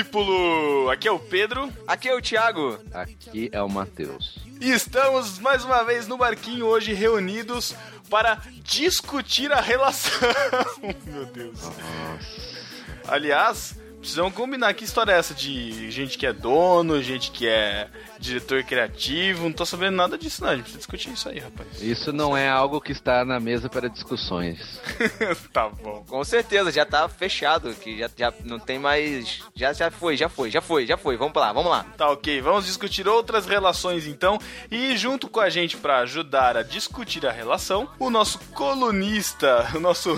discípulo! Aqui é o Pedro Aqui é o Thiago. Aqui é o Matheus. e estamos mais uma vez no barquinho hoje reunidos para discutir a relação. Meu Deus. Aliás, precisamos combinar que história é essa de gente que é dono, gente que é diretor criativo. Não tô sabendo nada disso, não. A gente precisa discutir isso aí, rapaz. Isso não é algo que está na mesa para discussões. tá bom. Com certeza, já tá fechado, que já, já não tem mais. Já, já foi, já foi, já foi, já foi. Vamos lá, vamos lá. Tá ok, vamos discutir outras relações então. E junto com a gente para ajudar a discutir a relação, o nosso colunista, o nosso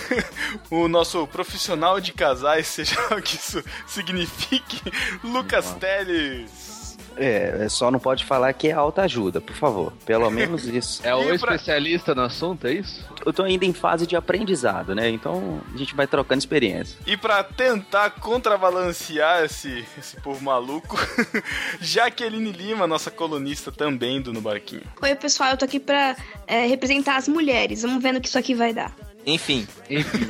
o nosso profissional de casais, seja o que isso signifique, Lucas Teles. É, só não pode falar que é alta ajuda, por favor. Pelo menos isso. É o pra- especialista no assunto, é isso? Eu tô ainda em fase de aprendizado, né? Então a gente vai trocando experiência. E para tentar contrabalancear esse, esse povo maluco, Jaqueline Lima, nossa colunista também do No Barquinho. Oi, pessoal, eu tô aqui pra é, representar as mulheres. Vamos ver no que isso aqui vai dar. Enfim, Enfim,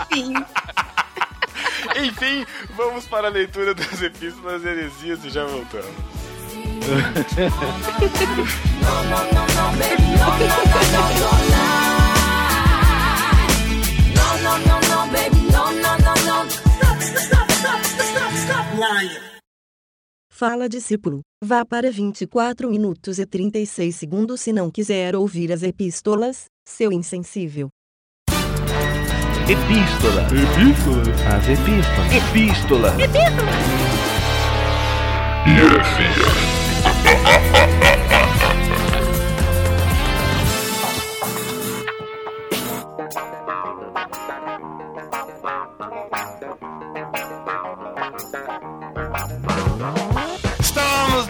Enfim, Enfim, vamos para a leitura das epístolas heresias e já voltamos. Fala discípulo, vá para 24 minutos e 36 segundos se não quiser ouvir as epístolas, seu insensível. epístola. Epístola. As epístolas. Epístola. Estamos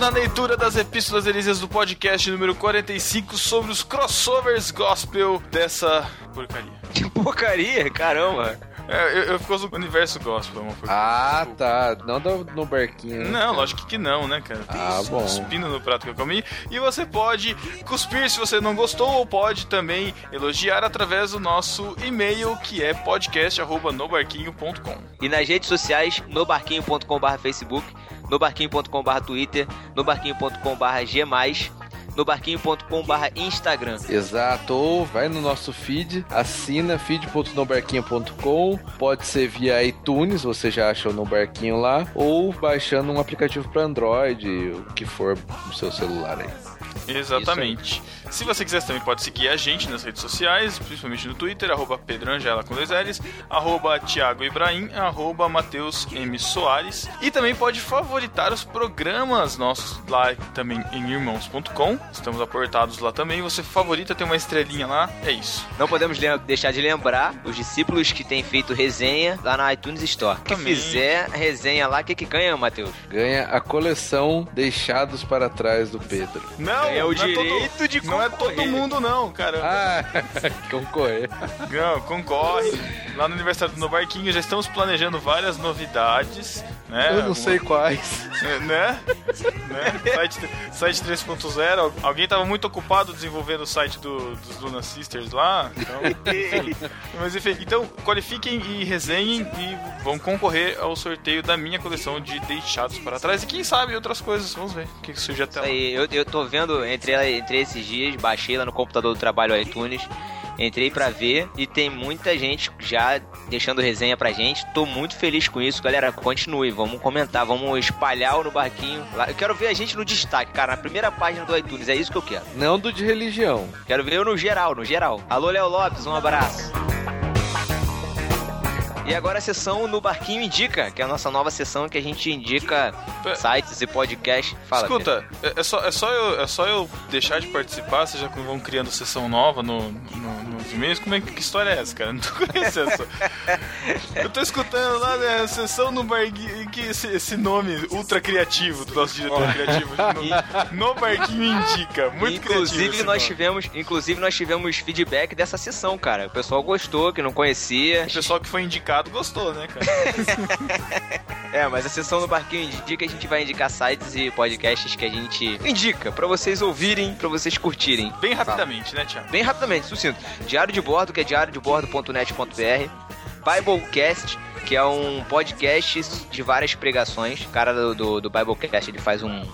na leitura das epístolas heresias do podcast número 45 sobre os crossovers gospel dessa porcaria. que porcaria, caramba. É, eu, eu fico no universo gospel, uma coisa. Ah, tá. Não do- no barquinho. né? Não, lógico que não, né, cara? Tem Ah, bom. uns pino no prato que eu comi. E você pode cuspir se você não gostou, ou pode também elogiar através do nosso e-mail, que é podcast.nobarquinho.com. E nas redes sociais, nobarquinho.com.br Facebook, nobarquinho.com.br Twitter, nobarquinho.com.br G+, nobarquinho.com.br Instagram. Exato, ou vai no nosso feed, assina feed.nobarquinho.com, pode ser via iTunes, você já acha o No Barquinho lá, ou baixando um aplicativo para Android, o que for no seu celular aí. Exatamente. Se você quiser, também pode seguir a gente nas redes sociais, principalmente no Twitter, arroba Pedro Angela com dois L's, arroba Thiago Ibrahim, arroba Matheus M. Soares. E também pode favoritar os programas nossos lá também em irmãos.com. Estamos aportados lá também. Você favorita, tem uma estrelinha lá, é isso. Não podemos deixar de lembrar os discípulos que têm feito resenha lá na iTunes Store. Que Também. fizer resenha lá, o que que ganha, Matheus? Ganha a coleção Deixados para Trás do Pedro. Não, É o não direito todo, de Não é todo mundo não, cara. Ah, concorrer. Não, concorre. Lá no aniversário do No Barquinho já estamos planejando várias novidades, né? Eu não sei quais. Né? né? Site, site 3.0. Alguém tava muito ocupado desenvolvendo o site do- dos Luna Sisters lá. Então, mas enfim, então qualifiquem e resenhem e vão concorrer ao sorteio da minha coleção de Deixados para Trás. E quem sabe outras coisas. Vamos ver o que, que surge até Isso lá. aí, eu, eu tô vendo entre, entre esses dias, baixei lá no computador do trabalho o iTunes, entrei pra ver e tem muita gente já deixando resenha pra gente. Tô muito feliz com isso, galera. Continue, vamos comentar, vamos espalhar o no barquinho. Eu quero ver a gente no destaque, cara, na primeira página do iTunes, é isso que eu quero. Não do de religião. Quero ver eu no geral, no geral. Alô, Léo Lopes, um abraço. E agora a sessão no Barquinho Indica, que é a nossa nova sessão que a gente indica sites e podcasts. Fala. Escuta, é, é só, é, só eu, é só eu deixar de participar, vocês já vão criando sessão nova no, no- nos e-mails? Como é que, que história é essa, cara? Não tô conhecendo essa. Eu tô escutando lá, né, sessão no barquinho, que esse, esse nome ultra criativo do nosso diretor criativo. No, no barquinho indica, muito inclusive nós nome. tivemos, inclusive nós tivemos feedback dessa sessão, cara. O pessoal gostou, que não conhecia. O pessoal que foi indicado gostou, né, cara? É, mas a sessão do Barquinho Indica a gente vai indicar sites e podcasts que a gente indica pra vocês ouvirem, pra vocês curtirem. Bem rapidamente, né, Thiago? Bem rapidamente, sucinto. Diário de Bordo, que é diariodebordo.net.br. Biblecast, que é um podcast de várias pregações. O cara do, do, do Biblecast, ele faz um,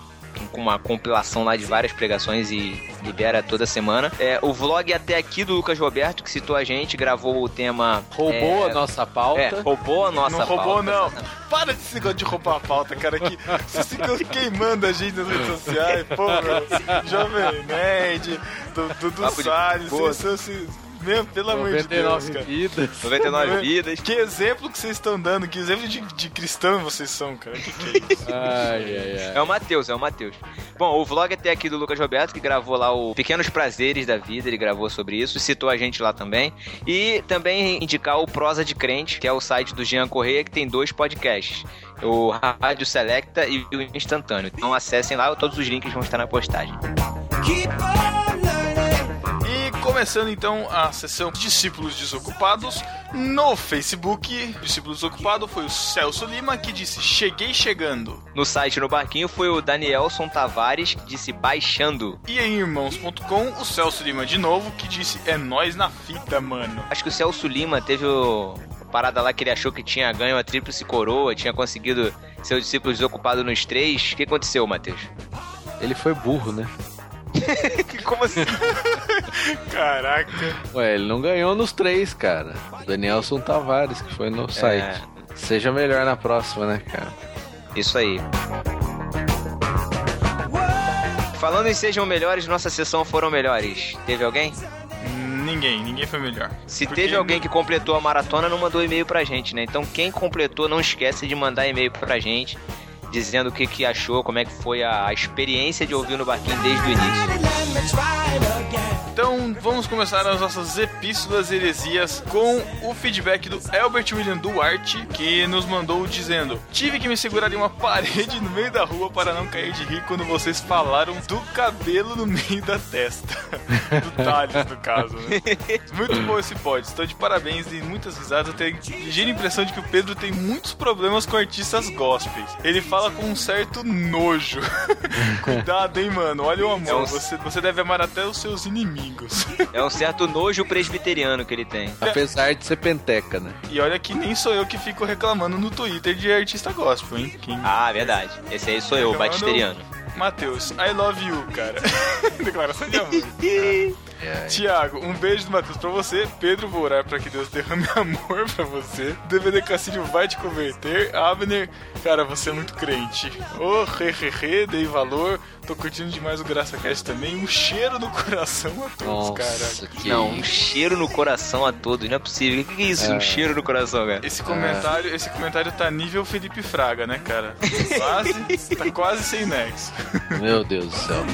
com uma compilação lá de várias pregações e libera toda semana. É, o vlog até aqui do Lucas Roberto, que citou a gente, gravou o tema. Roubou é, a nossa pauta. É, roubou a nossa não roubou, pauta. não. Para de se negócio de roubar a pauta, cara. Que vocês ficam queimando a gente nas redes sociais. Pô, meu, Jovem Nerd, Dudu Salles, vocês são. Meu, pelo amor de Deus, 99 cara. vidas. 99 vidas. Que exemplo que vocês estão dando, que exemplo de, de cristão vocês são, cara. Que que é isso? Ai, ai, ai. É o Matheus, é o Matheus. Bom, o vlog até aqui do Lucas Roberto, que gravou lá o Pequenos Prazeres da Vida, ele gravou sobre isso, citou a gente lá também. E também indicar o Prosa de Crente, que é o site do Jean Correia, que tem dois podcasts. O Rádio Selecta e o Instantâneo. Então acessem lá, todos os links vão estar na postagem. E começando então a sessão Discípulos Desocupados no Facebook. Discípulo Desocupado foi o Celso Lima que disse: Cheguei chegando. No site no Barquinho foi o Danielson Tavares, que disse baixando. E em irmãos.com, o Celso Lima de novo que disse: É nós na fita, mano. Acho que o Celso Lima teve o a parada lá que ele achou que tinha ganho a tríplice coroa, tinha conseguido ser o discípulo desocupado nos três. O que aconteceu, Matheus? Ele foi burro, né? Como assim? Caraca. Ué, ele não ganhou nos três, cara. O Danielson Tavares, que foi no site. Seja melhor na próxima, né, cara? Isso aí. Falando em sejam melhores, nossa sessão foram melhores. Teve alguém? Ninguém, ninguém foi melhor. Se Porque teve alguém que completou a maratona, não mandou e-mail pra gente, né? Então quem completou, não esquece de mandar e-mail pra gente, dizendo o que, que achou, como é que foi a, a experiência de ouvir no barquinho desde o início. Então vamos começar as nossas epístolas heresias com o feedback do Albert William Duarte, que nos mandou dizendo: Tive que me segurar em uma parede no meio da rua para não cair de rir quando vocês falaram do cabelo no meio da testa. do Thales, no caso, né? Muito bom esse pod, estou de parabéns e muitas risadas. Eu tenho a ligeira impressão de que o Pedro tem muitos problemas com artistas gospels. Ele fala com um certo nojo. Cuidado, hein, mano. Olha o amor. É um- Você, você deve amar até os seus inimigos. É um certo nojo presbiteriano que ele tem. Apesar de ser penteca, né? E olha que nem sou eu que fico reclamando no Twitter de artista gospel, hein? Quem... Ah, verdade. Esse aí sou eu, o Reclamando- batisteriano. Matheus, I love you, cara. Declaração de amor. Tiago, um beijo do Matheus pra você. Pedro, vou orar pra que Deus derrame amor pra você. DVD Cassílio vai te converter. Abner, cara, você é muito crente. Ô, re, re, re, dei valor. Tô curtindo demais o GraçaCast também. Um cheiro no coração a todos, cara. Nossa, que Não, um cheiro no coração a todos. Não é possível. O que que é isso? Um cheiro no coração, cara. Esse comentário, esse comentário tá nível Felipe Fraga, né, cara? Quase, tá quase sem nexo. Meu Deus do céu.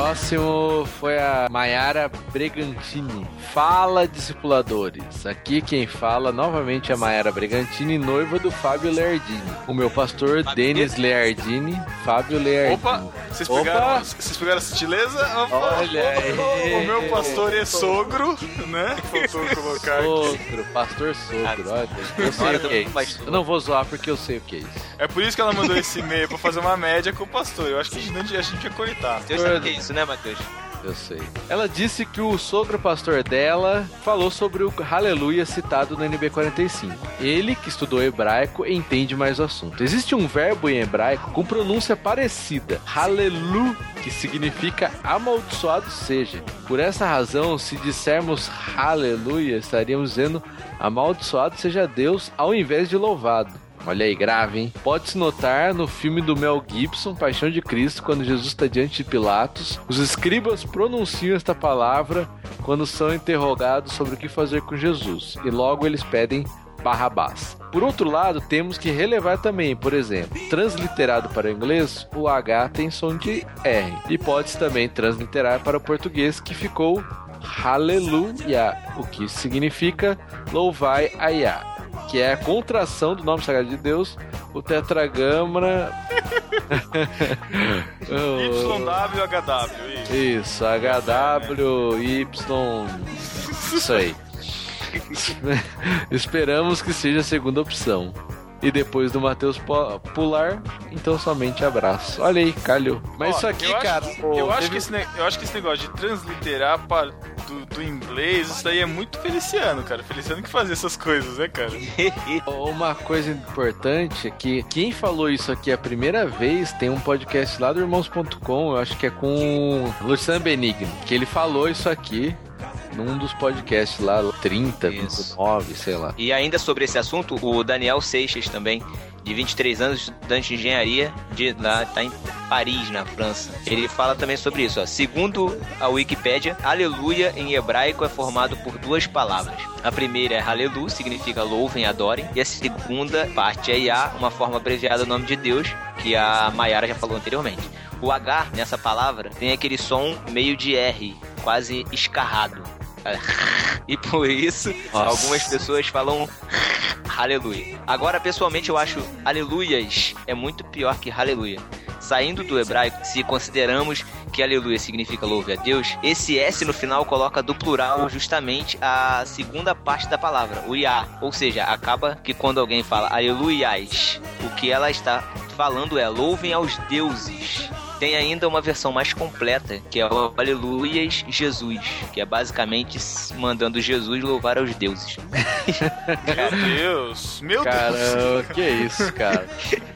Próximo foi a Maiara Bregantini. Fala, discipuladores. Aqui quem fala novamente é a Maiara Bregantini, noiva do Fábio Leardini. O meu pastor, Denis Leardini. Fábio Leardini. Opa, vocês Opa. pegaram, vocês pegaram a sutileza? Opa. Olha aí. O meu pastor é sogro, né? Faltou colocar aqui. Sogro, pastor sogro, olha. Eu sei o que é isso. Eu não vou zoar porque eu sei o que é isso. É por isso que ela mandou esse e-mail pra fazer uma média com o pastor. Eu acho que a gente, a gente ia cortar. Você sabe o que é isso, né, Matheus? Eu sei. Ela disse que o sogro pastor dela falou sobre o Aleluia citado no NB45. Ele, que estudou hebraico, entende mais o assunto. Existe um verbo em hebraico com pronúncia parecida, halelu, que significa amaldiçoado seja. Por essa razão, se dissermos aleluia, estaríamos dizendo amaldiçoado seja Deus ao invés de louvado. Olha aí, grave, hein? Pode-se notar no filme do Mel Gibson, Paixão de Cristo, quando Jesus está diante de Pilatos, os escribas pronunciam esta palavra quando são interrogados sobre o que fazer com Jesus, e logo eles pedem Barrabás. Por outro lado, temos que relevar também, por exemplo, transliterado para o inglês, o H tem som de R, e pode-se também transliterar para o português, que ficou Hallelujah, o que significa louvai a que é a contração do nome sagrado de Deus, o tetragrama. YWHW, isso. Isso, HW, Y. Isso aí. Esperamos que seja a segunda opção. E depois do Matheus pular, então somente abraço. Olha aí, calhou. Mas Ó, isso aqui, eu acho- cara. pô, eu, acho teve- que esse, eu acho que esse negócio de transliterar para, do, do inglês, isso daí é muito Feliciano, cara. Feliciano que fazia essas coisas, né, cara? Uma coisa importante é que quem falou isso aqui a primeira vez tem um podcast lá do Irmãos.com, eu acho que é com o Luciano Benigno, que ele falou isso aqui num dos podcasts lá, 30, Isso. 29, sei lá. E ainda sobre esse assunto, o Daniel Seixas também, de 23 anos, estudante de engenharia, de, lá tá em Paris, na França. Ele fala também sobre isso. Ó. Segundo a Wikipédia, aleluia em hebraico é formado por duas palavras. A primeira é Halelu, significa louvem, adorem. E a segunda parte é Yah, uma forma abreviada do nome de Deus, que a Mayara já falou anteriormente. O H nessa palavra tem aquele som meio de R, quase escarrado. E por isso, Nossa. algumas pessoas falam aleluia. Agora, pessoalmente, eu acho aleluias é muito pior que aleluia. Saindo do hebraico, se consideramos que aleluia significa louve a Deus, esse S no final coloca do plural justamente a segunda parte da palavra, o Iá. Ou seja, acaba que quando alguém fala aleluias, o que ela está falando é louvem aos deuses. Tem ainda uma versão mais completa, que é o Aleluias Jesus, que é basicamente mandando Jesus louvar aos deuses. Meu Deus! Meu Deus! Cara, que isso, cara.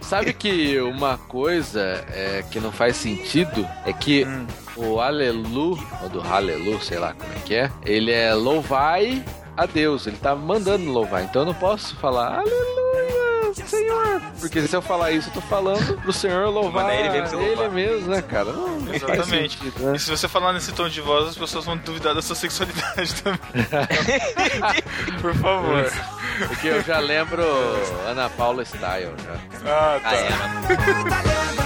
Sabe que uma coisa é, que não faz sentido é que Hum. o Alelu, ou do Halelu, sei lá como é que é, ele é louvai a Deus, ele tá mandando louvar, então eu não posso falar aleluia, Senhor, porque se eu falar isso, eu tô falando pro Senhor louvar ele mesmo louvar. ele mesmo, né, cara? Não, Exatamente. sentido, né? E se você falar nesse tom de voz, as pessoas vão duvidar da sua sexualidade também. Por favor. Porque eu já lembro Ana Paula Style, já. Ah, tá. Ah, é, né?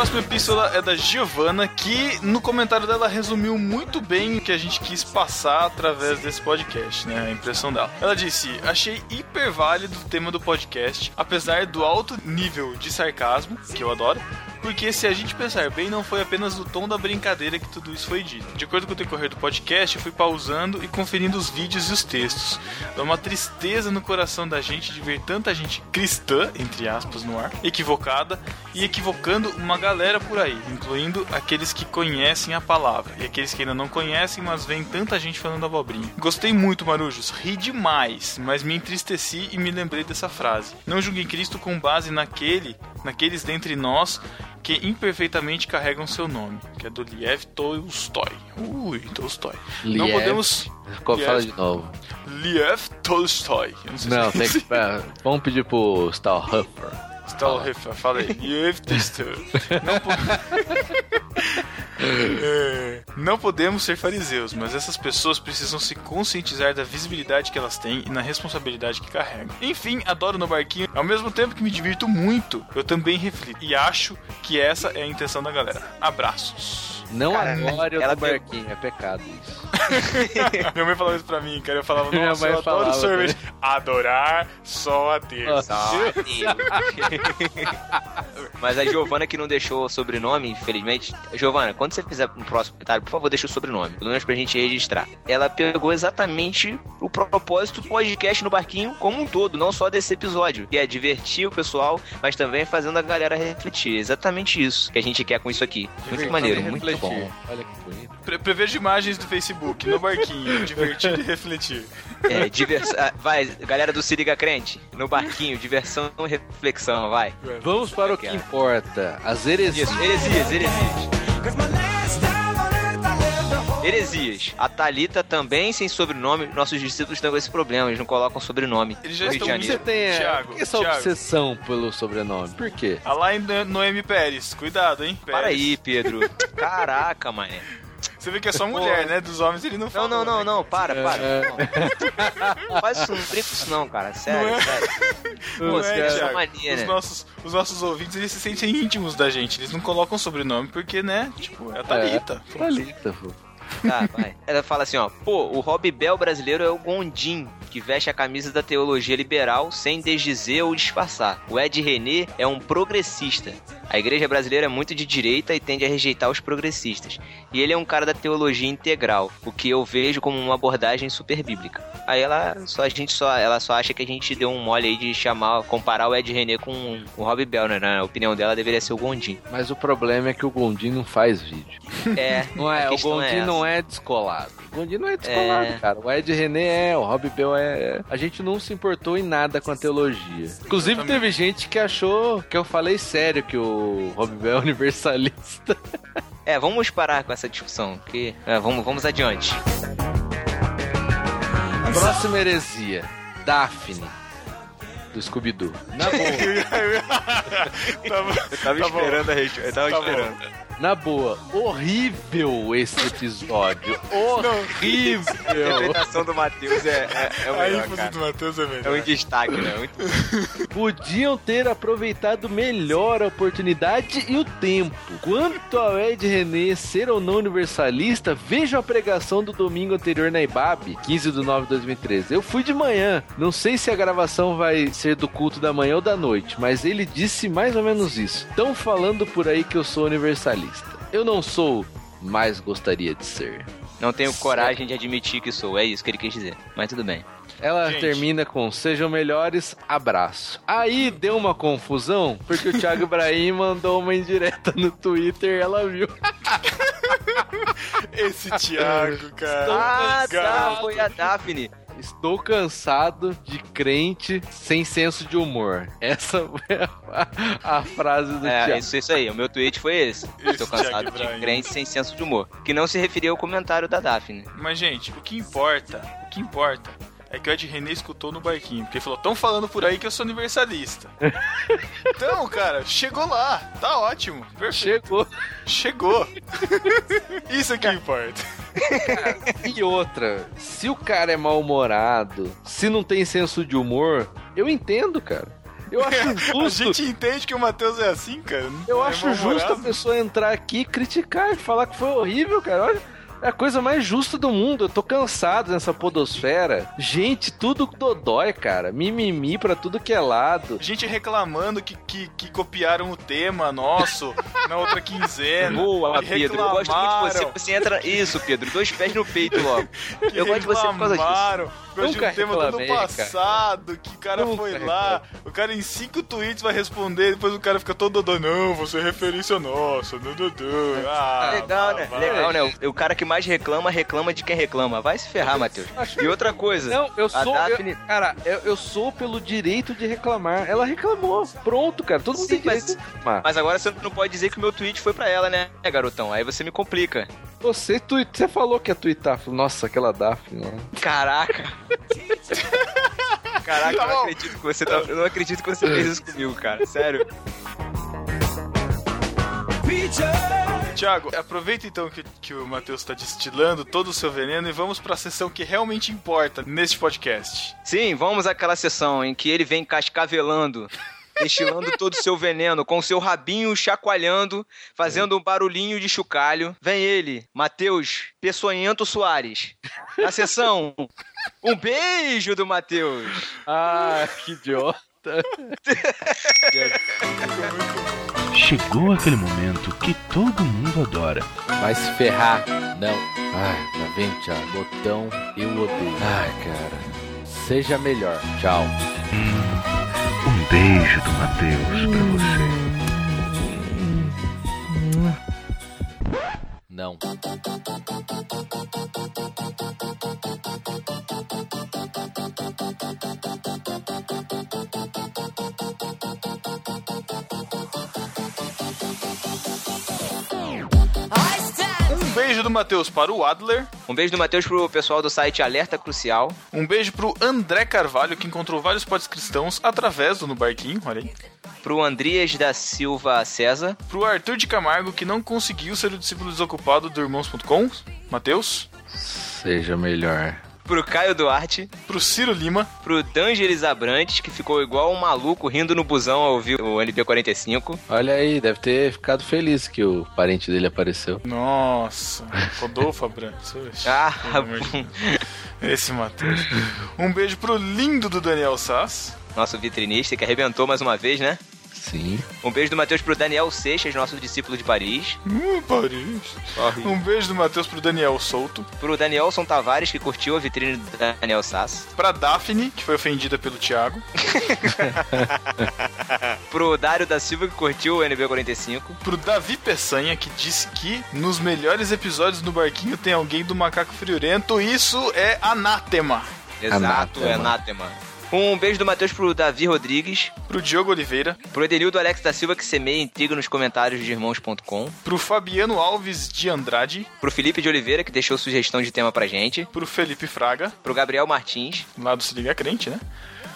Próxima epístola é da Giovanna, que no comentário dela resumiu muito bem o que a gente quis passar através desse podcast, né? A impressão dela. Ela disse: Achei hiper válido o tema do podcast, apesar do alto nível de sarcasmo, que eu adoro. Porque se a gente pensar bem, não foi apenas no tom da brincadeira que tudo isso foi dito. De acordo com o decorrer do podcast, eu fui pausando e conferindo os vídeos e os textos. Dá uma tristeza no coração da gente de ver tanta gente cristã, entre aspas, no ar, equivocada e equivocando uma galera por aí, incluindo aqueles que conhecem a palavra e aqueles que ainda não conhecem, mas veem tanta gente falando abobrinha. Gostei muito, Marujos, ri demais, mas me entristeci e me lembrei dessa frase. Não julguem Cristo com base naquele, naqueles dentre nós que imperfeitamente carregam seu nome, que é do Liev Tolstoy. Ui, Tolstoy. Não Liev. podemos. Como Liev. fala de novo. Liev Tolstoy. Eu não sei Não, se tem que. é, Vamos pedir pro Tolstoy. Não, po- É, não podemos ser fariseus, mas essas pessoas precisam se conscientizar da visibilidade que elas têm e na responsabilidade que carregam. Enfim, adoro no barquinho. Ao mesmo tempo que me divirto muito, eu também reflito. E acho que essa é a intenção da galera. Abraços. Não Cara, adore o ela barquinho, é pecado isso. Minha mãe falava isso pra mim, cara. Eu falava, Minha nossa, mãe eu adoro falava sorvete. Adorar só a Deus. Só Deus. Mas a Giovana que não deixou o sobrenome, infelizmente. Giovana, quando você fizer no próximo comentário, por favor, deixa o sobrenome. Pelo menos pra gente registrar. Ela pegou exatamente o propósito do podcast no barquinho como um todo, não só desse episódio. Que é divertir o pessoal, mas também fazendo a galera refletir. Exatamente isso que a gente quer com isso aqui. Muito maneiro, muito Bom. Olha que bonito. Pre prevejo imagens do Facebook, no barquinho. Divertir e refletir. É, divers... ah, Vai, galera do Se Liga Crente, no barquinho, diversão e reflexão, vai. Vamos para o que importa. As heresias. Isso, heresias, heresias. Heresias. A Thalita também sem sobrenome. Nossos discípulos estão com esse problema, eles não colocam sobrenome. Eles já estão Você tem é, Thiago, por que essa Thiago. obsessão pelo sobrenome? Por quê? A lá em Noemi Pérez. Cuidado, hein? Para Pérez. aí, Pedro. Caraca, mané. Você vê que é só mulher, né? Dos homens ele não Não, fala. não, não, não, para, para. É. Não. Não faz isso, não brinca com isso não, cara. Sério, Não é? sério. Não Pô, é, é Thiago. mania, os, né? nossos, os nossos ouvintes, eles se sentem íntimos da gente. Eles não colocam sobrenome porque, né? Tipo, é a Thalita. Thalita, pô. Tá, vai. Ela fala assim, ó. Pô, o Rob Bell brasileiro é o Gondim, que veste a camisa da teologia liberal sem desdizer ou disfarçar. O Ed René é um progressista. A igreja brasileira é muito de direita e tende a rejeitar os progressistas. E ele é um cara da teologia integral, o que eu vejo como uma abordagem super bíblica. Aí ela só a gente só ela só acha que a gente deu um mole aí de chamar, comparar o Ed René com o Rob Bell, né? Na opinião dela deveria ser o Gondim. Mas o problema é que o Gondim não faz vídeo. É, Não é, o questão Gondim essa. não é descolado. O Gondim não é descolado, É. cara. O Ed René é, o Rob Bell é. A gente não se importou em nada com a teologia. Inclusive, teve gente que achou que eu falei sério que o Rob Bell é universalista. É, vamos parar com essa discussão, que é, vamos vamos adiante. Próxima heresia: Daphne. Do Scooby-Doo. Na boa. Tava- Eu tava Tá bom. esperando a resposta. Eu tava Tá esperando. Na boa, horrível esse episódio. Horrível. A interpretação do Matheus é, é, é o A melhor, ênfase cara. do Matheus é É melhor. um destaque, né? Muito... Podiam ter aproveitado melhor a oportunidade e o tempo. Quanto ao Ed René ser ou não universalista, veja a pregação do domingo anterior na IBAB, 15 de 9 de 2013. Eu fui de manhã, não sei se a gravação vai ser do culto da manhã ou da noite, mas ele disse mais ou menos isso. Estão falando por aí que eu sou universalista. Eu não sou, mas gostaria de ser. Não tenho coragem de admitir que sou. É isso que ele quis dizer. Mas tudo bem. Ela Gente. termina com sejam melhores, abraço. Aí deu uma confusão, porque o Thiago Ibrahim mandou uma indireta no Twitter e ela viu. Esse Thiago, cara. Ah, tá. Foi a Daphne. Estou cansado de crente sem senso de humor. Essa foi a, a frase do É, Thiago. isso, isso aí. O meu tweet foi esse. Estou Thiago cansado de crente sem senso de humor. Que não se referia ao comentário da Daphne. Mas, gente, o que importa, o que importa é que o Ed René escutou no barquinho. Porque ele falou, tão falando por aí que eu sou universalista. então, cara, chegou lá. Tá ótimo. Perfeito. Chegou. Chegou. Isso é que importa. E outra, se o cara é mal-humorado, se não tem senso de humor, eu entendo, cara. Eu acho A justo. gente entende que o Matheus é assim, cara. Eu É acho justo a pessoa entrar aqui, criticar e falar que foi horrível, cara. Olha, é a coisa mais justa do mundo. Eu tô cansado nessa podosfera. Gente, tudo dodói, cara. Mimimi pra tudo que é lado. Gente reclamando que, que, que copiaram o tema nosso na outra quinzena. Boa, Pedro. Eu gosto muito de você. reclamaram, Você entra. Isso, Pedro. Dois pés no peito logo. que Eu gosto de você por causa disso. reclamaram, por causa de Nunca um tema do ano reclamei, cara. passado, que o cara Nunca foi lá, o cara em cinco tweets vai responder, depois o cara fica todo dodô, não, você é referência nossa, dodô. Ah, Legal, né? vá. Legal, né? O, o cara que mais reclama, reclama de quem reclama. Vai se ferrar, Matheus. E outra coisa. Não, eu sou. Daphne- eu- cara, eu, eu sou pelo direito de reclamar. Ela reclamou. Pronto, cara. Todo mundo Sim, tem direito mas- de reclamar. Mas agora você não pode dizer que o meu tweet foi pra ela, né, garotão? Aí você me complica. Você, tu, você falou que ia twittar. Falou, Nossa, aquela Daphne. ó. Caraca. Caraca, Tá eu, não bom. acredito que você tá- eu não acredito que você fez isso comigo, cara. Sério. Tiago, aproveita então que, que o Matheus tá destilando todo o seu veneno e vamos pra sessão que realmente importa neste podcast. Sim, vamos àquela sessão em que ele vem cascavelando, destilando todo o seu veneno, com o seu rabinho chacoalhando, fazendo um barulhinho de chocalho. Vem ele, Matheus Peçonhento Soares. Na sessão, um beijo do Matheus. Ah, que idiota. Chegou aquele momento que todo mundo adora. Vai se ferrar. Não. Ai, tá vendo, Thiago? Botão, eu odeio. Ai, cara. Seja melhor. Tchau. Um beijo do Matheus pra você. Não. Beijo do Matheus para o Adler. Um beijo do Matheus pro pessoal do site Alerta Crucial. Um beijo pro André Carvalho, que encontrou vários pods cristãos através do No Barquinho, olha aí. Pro Andrias da Silva César. Pro Arthur de Camargo, que não conseguiu ser o discípulo desocupado do Irmãos.com. Matheus. Seja melhor. Pro Caio Duarte. Pro Ciro Lima. Pro D'Angeles Abrantes, que ficou igual um maluco rindo no busão ao ouvir o NP45. Olha aí, deve ter ficado feliz que o parente dele apareceu. Nossa, Rodolfo Abrantes. Ah. Esse Matheus. Um beijo pro lindo do Daniel Sass. nosso vitrinista que arrebentou mais uma vez, né? Sim. Um beijo do Matheus pro Daniel Seixas, nosso discípulo de Paris. Hum, Paris. Um beijo do Matheus pro Daniel Souto. Pro Danielson Tavares, que curtiu a vitrine do Daniel Sass. Pra Daphne, que foi ofendida pelo Thiago. Pro Dário da Silva, que curtiu o NB45. Pro Davi Peçanha, que disse que nos melhores episódios do Barquinho tem alguém do Macaco Friorento. Isso é anátema. Exato, Anátema. é anátema. Um beijo do Matheus pro Davi Rodrigues. Pro Diogo Oliveira. Pro Edenildo Alex da Silva, que semeia intriga nos comentários de irmãos.com. Pro Fabiano Alves de Andrade. Pro Felipe de Oliveira, que deixou sugestão de tema pra gente. Pro Felipe Fraga, Pro Gabriel Martins. lá do Se Liga Crente, né?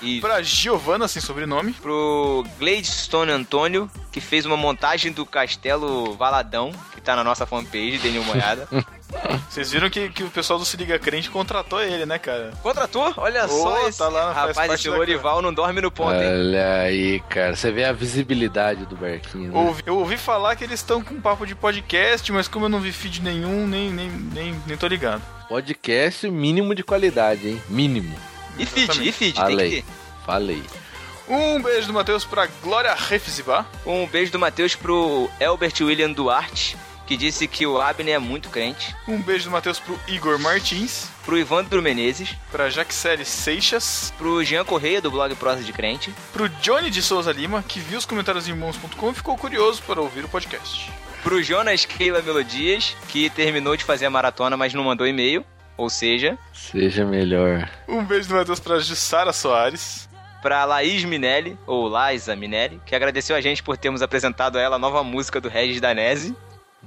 E Pra Giovana, sem sobrenome. pro Gladstone Antônio, que fez uma montagem do Castelo Valadão, que tá na nossa fanpage, dê uma olhada. Vocês viram que, que o pessoal do Se Liga Crente contratou ele, né, cara? Contratou? Olha só esse tá lá, rapaz, esse Lorival não dorme no ponto, hein? Olha aí, cara. Você vê a visibilidade do barquinho, né? Ouvi- eu ouvi falar que eles estão com papo de podcast, mas como eu não vi feed nenhum, nem, nem, nem, nem tô ligado. Podcast mínimo de qualidade, hein? Mínimo. E feed, e feed, tem que Falei. ter. Falei. Um beijo do Matheus pra Glória Refzibá. Um beijo do Matheus pro Elbert William Duarte, que disse que o Abner é muito crente. Um beijo do Matheus pro Igor Martins. Pro Ivandro Menezes. Pra Jaxele Seixas. Pro Jean Correia, do blog Prosa de Crente. Pro Johnny de Souza Lima, que viu os comentários em irmãos.com e ficou curioso para ouvir o podcast. Pro Jonas Keila Melodias, que terminou de fazer a maratona, mas não mandou e-mail. Ou seja, Seja melhor. Um beijo do Matheus pra Jussara Soares. pra Laís Minelli, ou Laisa Minelli, que agradeceu a gente por termos apresentado a ela a nova música do Regis Danese.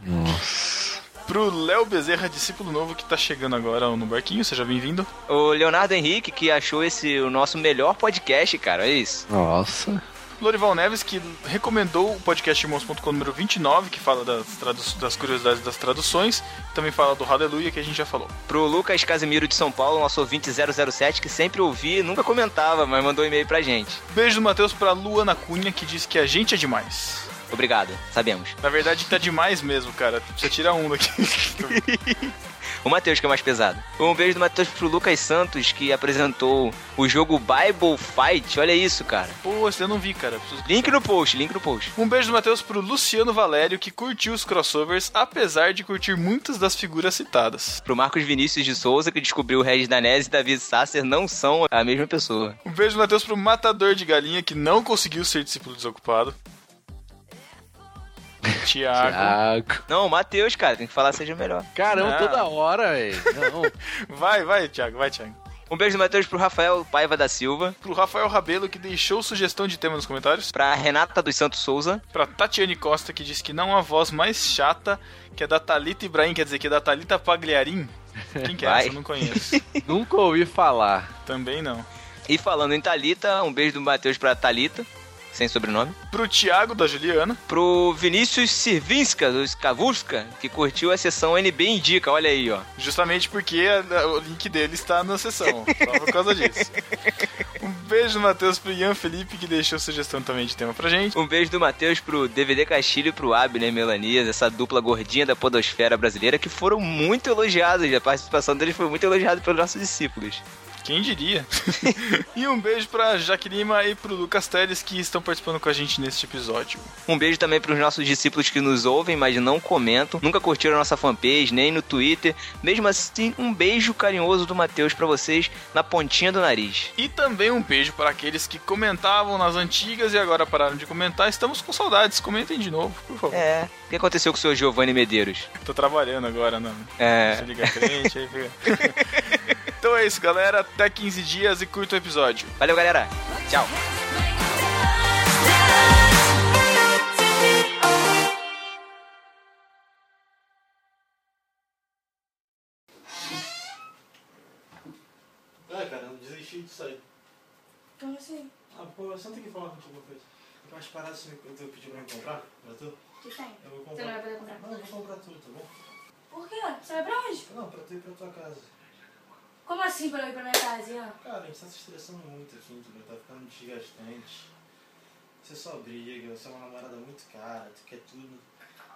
Nossa. Pro Léo Bezerra, discípulo novo que tá chegando agora no barquinho, seja bem-vindo. O Leonardo Henrique, que achou esse o nosso melhor podcast, cara, é isso. Nossa. Lorival Neves, que recomendou o podcast irmãos.com número 29, que fala das, das curiosidades das traduções. Também fala do Hallelujah, que a gente já falou. Pro Lucas Casimiro de São Paulo, nosso ouvinte 007, que sempre ouvia e nunca comentava, mas mandou um e-mail pra gente. Beijo do Matheus pra Luana Cunha, que diz que a gente é demais. Obrigado, sabemos. Na verdade, tá demais mesmo, cara. Precisa tirar um daqui. O Matheus, que é mais pesado. Um beijo do Matheus pro Lucas Santos, que apresentou o jogo Bible Fight. Olha isso, cara. Pô, esse eu não vi, cara. Preciso- Link no post, link no post. Um beijo do Matheus pro Luciano Valério, que curtiu os crossovers, apesar de curtir muitas das figuras citadas. Pro Marcos Vinícius de Souza, que descobriu o Regis Danese e David Sasser não são a mesma pessoa. Um beijo do Matheus pro Matador de Galinha, que não conseguiu ser discípulo desocupado. Tiago. Tiago. Não, o Matheus, cara, tem que falar seja melhor. Caramba, Não. toda hora, velho. Não. Vai, vai, Tiago, vai, Tiago. Um beijo do Matheus pro Rafael Paiva da Silva. Pro Rafael Rabelo, que deixou sugestão de tema nos comentários. Pra Renata dos Santos Souza. Pra Tatiane Costa, que disse que não há voz mais chata que a da Thalita Ibrahim, quer dizer, que é da Thalita Pagliarim. Quem que é Vai. essa? Eu não conheço. Nunca ouvi falar. Também não. E falando em Talita, um beijo do Matheus pra Talita, sem sobrenome. Pro Tiago, da Juliana. Pro Vinícius Sirvinska, do Skavuska, que curtiu a sessão NB Indica, olha aí, ó. Justamente porque o link dele está na sessão. Só por causa disso. Um beijo do Matheus pro Ian Felipe, que deixou sugestão também de tema pra gente. Um beijo do Matheus pro DVD Castilho e pro Abner Melanias, essa dupla gordinha da podosfera brasileira, que foram muito elogiados. A participação deles foi muito elogiada pelos nossos discípulos. Quem diria? e um beijo pra Jaque Lima e pro Lucas Teles, que estão participando com a gente neste episódio. Um beijo também pros nossos discípulos que nos ouvem, mas não comentam, nunca curtiram a nossa fanpage, nem no Twitter. Mesmo assim, um beijo carinhoso do Matheus pra vocês na pontinha do nariz. E também um beijo para aqueles que comentavam nas antigas e agora pararam de comentar. Estamos com saudades, comentem de novo, por favor. É. O que aconteceu com o seu Giovanni Medeiros? Tô trabalhando agora, não. É. Se liga crente, aí fica. então é isso, galera. Até 15 dias e curta o episódio. Valeu, galera. Tchau. Ah, cara, eu desisti disso aí. Como assim? Ah, pô, você não tem que falar contigo alguma coisa. Eu acho parado se tu pediu pra me comprar, pra tu. Que tem? Eu vou Você comprar. não vai poder comprar? Não, eu vou comprar tudo, tá bom? Por quê? Você vai pra onde? Não, pra tu ir pra tua casa. Como assim pra eu ir pra minha casa, Ian? Cara, a gente tá se estressando muito aqui, entendeu? Tá ficando desgastante. Você só briga, você é uma namorada muito cara, tu quer tudo.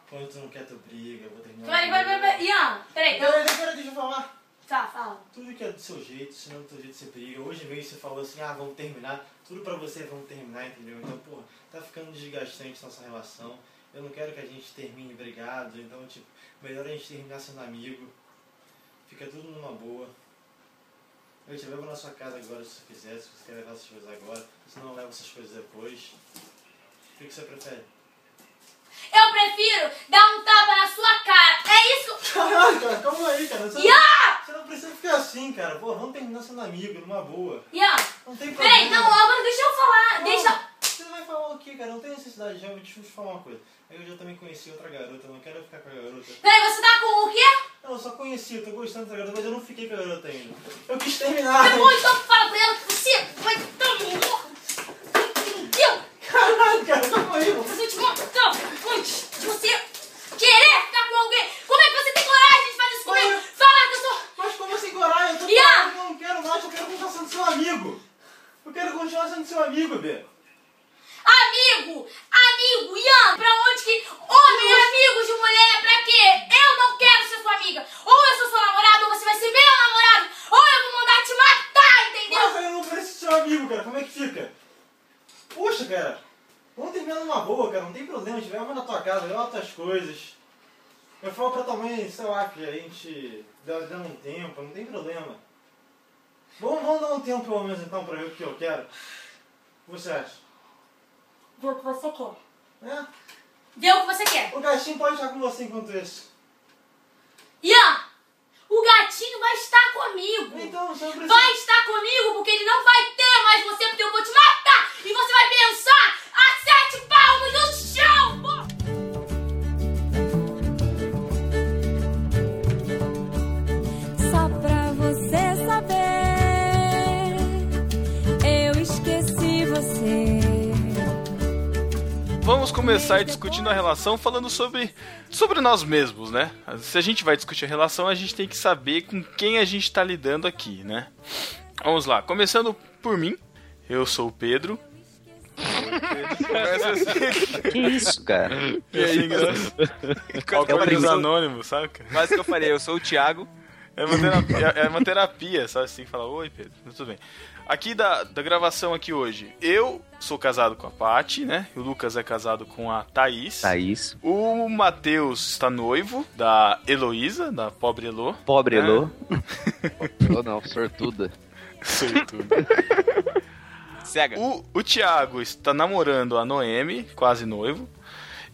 Quando tu não quer, tu briga, eu vou terminar. Peraí, peraí, peraí. Ian, peraí. Peraí, peraí, deixa eu falar. Tá, fala. Tudo que é do seu jeito, se não é do seu jeito você briga. Hoje mesmo você falou assim, ah, vamos terminar. Tudo pra você é vamos terminar, entendeu? Então, porra, tá ficando desgastante nossa relação. Eu não quero que a gente termine brigado. Então, tipo, melhor a gente terminar sendo amigo. Fica tudo numa boa. Eu te levo na sua casa agora se você quiser, se você quer levar essas coisas agora. Se não, leva essas coisas depois. O que, que você prefere? Eu prefiro dar um tapa na sua cara. É isso? Caralho, cara, calma aí, cara. Você, Ian! não, você não precisa ficar assim, cara. Pô, vamos terminar sendo amigo, numa boa. Ian, Não tem problema. peraí, não, agora deixa eu falar. Não, Deixa. Você vai falar o quê, cara? Não tem necessidade. Já, deixa eu te falar uma coisa. Eu já também conheci outra garota, não quero ficar com a garota. Peraí, você tá com o quê? Não, eu só conheci, eu tô gostando dessa garota, mas eu não fiquei com a garota ainda. Eu quis terminar. Tá bom, então fala pra ela que você vai dar um morro. Entendeu? Caralho, cara, aí, mano. Mas eu te mostro antes de você querer ficar com alguém. Como é que você tem coragem de fazer isso comigo? Mas- Fala que eu sou... Mas como assim, coragem? Eu tô Ian! falando que eu não quero mais, eu quero continuar sendo seu amigo. Eu quero continuar sendo seu amigo, Bê. Amigo! Amigo! Ian, pra onde que... Homem é amigo de mulher, pra quê? Eu não quero ser sua amiga. Ou eu sou sua namorada, ou você vai ser meu namorado. Ou eu vou mandar te matar, entendeu? Mas eu não preciso ser seu amigo, cara. Como é que fica? Poxa, cara. Vamos terminar numa boa, cara. Não tem problema. A gente vai na tua casa, leva tuas coisas. Eu falo pra tua mãe, sei lá, que a gente dá, dá um tempo, não tem problema. Vamos, vamos dar um tempo pelo menos então pra ver o que eu quero. O que você acha? Vê o que você quer. É? Vê o que você quer. O gatinho pode estar com você enquanto isso. Ian, o gatinho vai estar comigo. Então, você não precisa. Vai estar comigo porque ele não vai ter mais você porque eu vou te matar. E você vai pensar a sete palmos no chão. Vamos começar discutindo a relação falando sobre, sobre nós mesmos, né? Se a gente vai discutir a relação, a gente tem que saber com quem a gente tá lidando aqui, né? Vamos lá, começando por mim. Eu sou o Pedro. Assim. Que isso, cara? E aí, engraçado. Alcoólicos anônimos, saca? Quase que eu falei, eu sou o Thiago. É uma terapia, é uma terapia sabe assim? Fala, oi Pedro, Mas tudo bem. Aqui da, da gravação aqui hoje, eu sou casado com a Paty, né? O Lucas é casado com a Thaís. Thaís. O Matheus está noivo da Heloísa, da pobre Elo. Pobre É. Elô. Ou não, sortuda. Sei tudo. Cega. O, o Thiago está namorando a Noemi, quase noivo.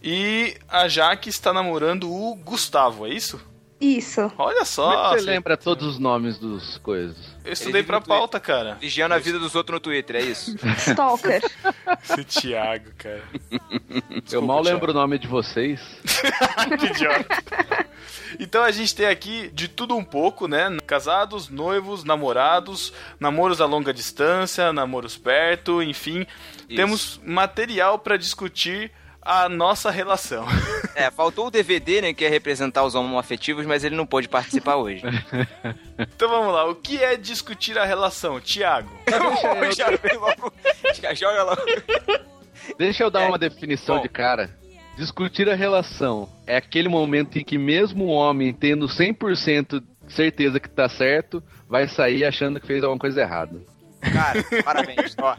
E a Jaque está namorando o Gustavo, é isso? Isso. Olha Como só. é que você lembra todos os nomes dos coisas? Eu estudei pra pauta, cara. Vigiando a vida dos outros no Twitter, é isso? Stalker. Esse Thiago, cara. eu mal lembro o nome de vocês. que idiota. Então a gente tem aqui de tudo um pouco, né? Casados, noivos, namorados, namoros a longa distância, namoros perto, enfim. Temos material pra discutir a nossa relação. É, faltou o DVD, né, que ia representar os homoafetivos, mas ele não pôde participar hoje. Então vamos lá, o que é discutir a relação, Thiago? Já veio logo- já joga logo. Deixa eu dar uma definição de cara. Discutir a relação é aquele momento em que mesmo o homem tendo 100% certeza que tá certo, vai sair achando que fez alguma coisa errada. Cara, parabéns. Ó,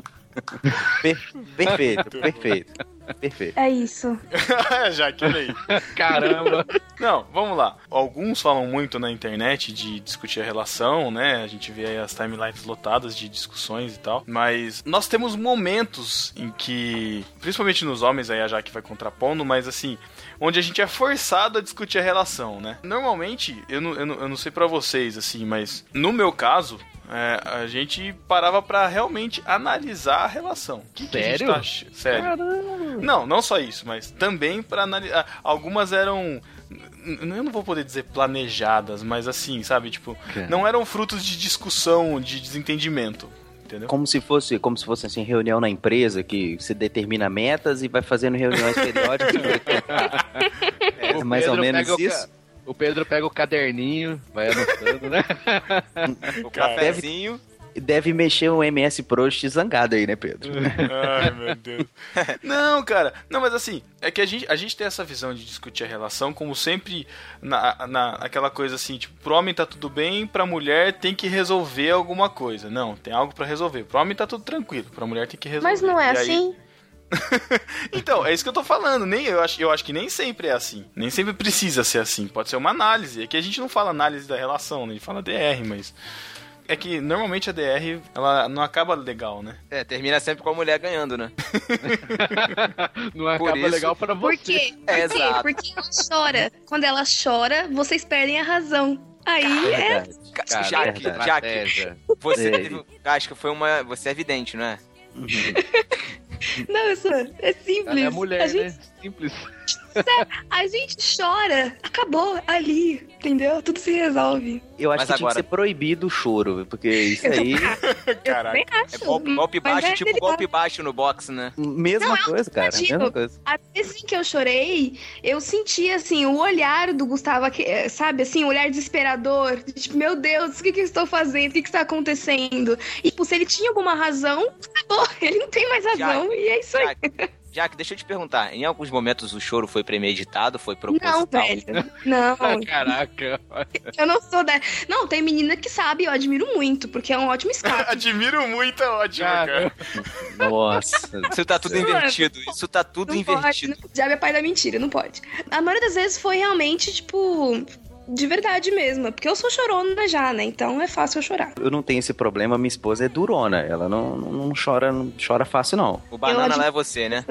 Perfeito, perfeito. Perfeito. É isso. Já que aí. Caramba. Não, vamos lá. Alguns falam muito na internet de discutir a relação, né? A gente vê aí as timelines lotadas de discussões e tal. Mas nós temos momentos em que, principalmente nos homens, aí a Jaque vai contrapondo, mas assim, onde a gente é forçado a discutir a relação, né? Normalmente, eu não, eu não, eu não sei pra vocês, assim, mas no meu caso, é, a gente parava pra realmente analisar a relação. O que que a gente Sério? tá ach- Sério. Não, não só isso, mas também pra analisar. Algumas eram. Eu não vou poder dizer planejadas, mas assim, sabe? Tipo, É. não eram frutos de discussão, de desentendimento. Entendeu? Como se fosse, como se fosse assim, reunião na empresa que você determina metas e vai fazendo reuniões periódicas. é O mais ou menos o isso. ca- O Pedro pega o caderninho, vai anotando, né? o cafezinho. Deve mexer um MS Prost zangado aí, né, Pedro? Ai, meu Deus. Não, cara. Não, mas assim, é que a gente, a gente tem essa visão de discutir a relação como sempre na, na aquela coisa assim, tipo, pro homem tá tudo bem, pra mulher tem que resolver alguma coisa. Não, tem algo pra resolver. Pro homem tá tudo tranquilo, pra mulher tem que resolver. Mas não é E aí- assim? Então, é isso que eu tô falando. Nem, eu, acho, eu acho que nem sempre é assim. Nem sempre precisa ser assim. Pode ser uma análise. É que a gente não fala análise da relação, né? A gente fala DR, mas. É que normalmente a DR, ela não acaba legal, né? É, termina sempre com a mulher ganhando, né? Não Por acaba isso- legal pra Por você. quê? Por É, quê? exato. Porque ela chora. Quando ela chora, vocês perdem a razão. Aí é. Ca- Cara, Jaque, verdade. Jaque, Estratégia. você teve- acho que foi uma. Você é evidente, não é? Não, isso é simples. Ela é mulher, a, gente, né? Simples. a gente chora. Acabou ali. Entendeu? Tudo se resolve. Eu acho Mas que tinha agora- que ser proibido o choro, porque isso aí, Caraca. É golpe, golpe baixo, é tipo golpe baixo no boxe, né? mesma Não, é coisa, cara, mesma coisa. Às vezes assim, que eu chorei, eu senti assim, o olhar do Gustavo, que- eh, sabe, assim, o olhar desesperador. de, Tipo, meu Deus, o que, que eu estou fazendo? O que, que está acontecendo? E, tipo, se ele tinha alguma razão, acabou. Ele não tem mais razão. e é isso aí. Jaque, Jaque, deixa eu te perguntar. Em alguns momentos o choro foi premeditado, foi Não, proposital? velho. Não, Caraca. eu não sou da. Não, tem menina que sabe, eu admiro muito, porque é um ótimo escape. Admiro muito, é ótimo, cara. Nossa. Isso tá tudo Não, invertido. Isso tá tudo não invertido. pode. Já é pai da mentira, não pode. A maioria das vezes foi realmente, tipo, de verdade mesmo. Porque eu sou chorona já, né? Então é fácil eu chorar. Eu não tenho esse problema, minha esposa é durona. Ela não, não, não chora, não chora fácil, não. O banana lá é você, né?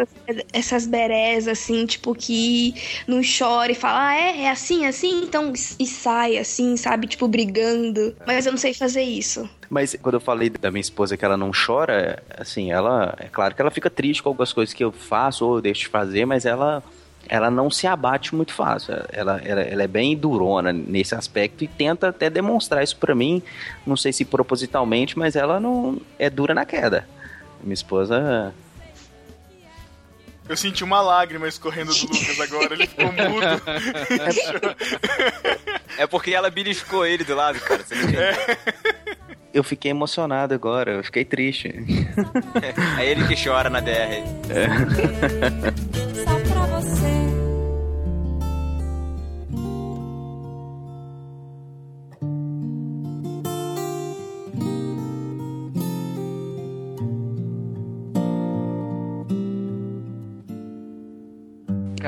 Essas berés, assim, tipo, que não chora e fala, ah, é, é assim, assim, então, e sai, assim, sabe, tipo, brigando. Mas eu não sei fazer isso. Mas quando eu falei da minha esposa que ela não chora, assim, ela. É claro que ela fica triste com algumas coisas que eu faço ou eu deixo de fazer, mas ela. Ela não se abate muito fácil. Ela, ela, ela é bem durona nesse aspecto e tenta até demonstrar isso pra mim. Não sei se propositalmente, mas ela não é dura na queda. Minha esposa. Eu senti uma lágrima escorrendo do Lucas agora, ele ficou mudo. É porque ela beliscou ele do lado, cara. Você não entendeu? Eu fiquei emocionado agora, eu fiquei triste. É ele que chora na DR. Só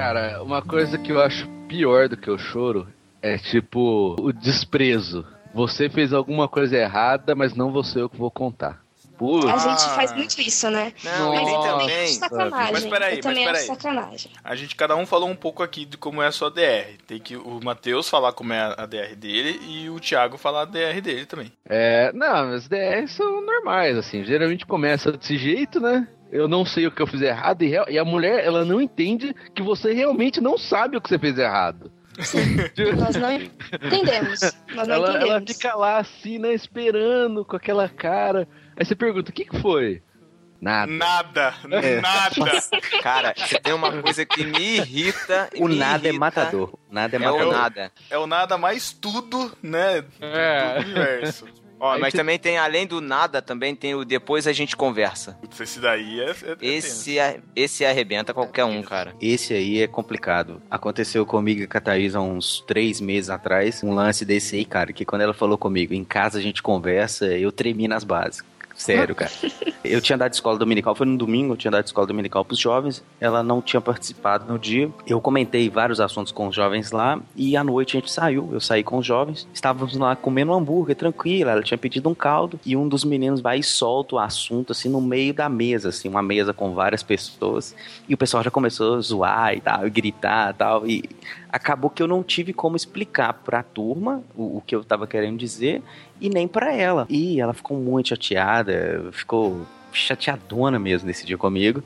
Cara, uma coisa que eu acho pior do que o choro é tipo o desprezo. Você fez alguma coisa errada, mas não vou ser eu que vou contar. Putz. A gente faz muito isso, né? Não, mas eu também acho sacanagem. Mas peraí, eu também mas peraí. sacanagem. A gente, cada um falou um pouco aqui de como é a sua DR. Tem que o Matheus falar como é a DR dele e o Thiago falar a DR dele também. É, não, as DRs são normais, assim. Geralmente começa desse jeito, né? Eu não sei o que eu fiz errado e, e a mulher, ela não entende que você realmente não sabe o que você fez errado. Nós não entendemos. Nós não ela, entendemos. ela fica lá assim, né, esperando com aquela cara. Aí você pergunta, o que, que foi? Nada. Nada, É. nada. Cara, você tem uma coisa que me irrita. O me nada é irrita, matador. O nada é É o matador. nada. É o nada mais tudo, né, É. do universo. Ó, Aí mas você- também tem, além do nada, também tem o depois a gente conversa. Putz, esse daí é. é-. Esse, é- esse arrebenta qualquer um, cara. Esse aí é complicado. Aconteceu comigo e com a Thaís há uns três meses atrás, um lance desse aí, cara, que quando ela falou comigo, em casa a gente conversa, eu tremi nas bases. Sério, cara. Eu tinha dado escola dominical, foi no domingo, eu tinha dado escola dominical pros jovens, ela não tinha participado no dia. Eu comentei vários assuntos com os jovens lá e à noite a gente saiu, eu saí com os jovens, estávamos lá comendo um hambúrguer, tranquila, ela tinha pedido um caldo e um dos meninos vai e solta o assunto assim no meio da mesa, assim, uma mesa com várias pessoas. E o pessoal já começou a zoar e tal, e gritar e tal. E acabou que eu não tive como explicar pra turma o, o que eu tava querendo dizer e nem pra ela. E ela ficou muito chateada, ficou chateadona mesmo nesse dia comigo.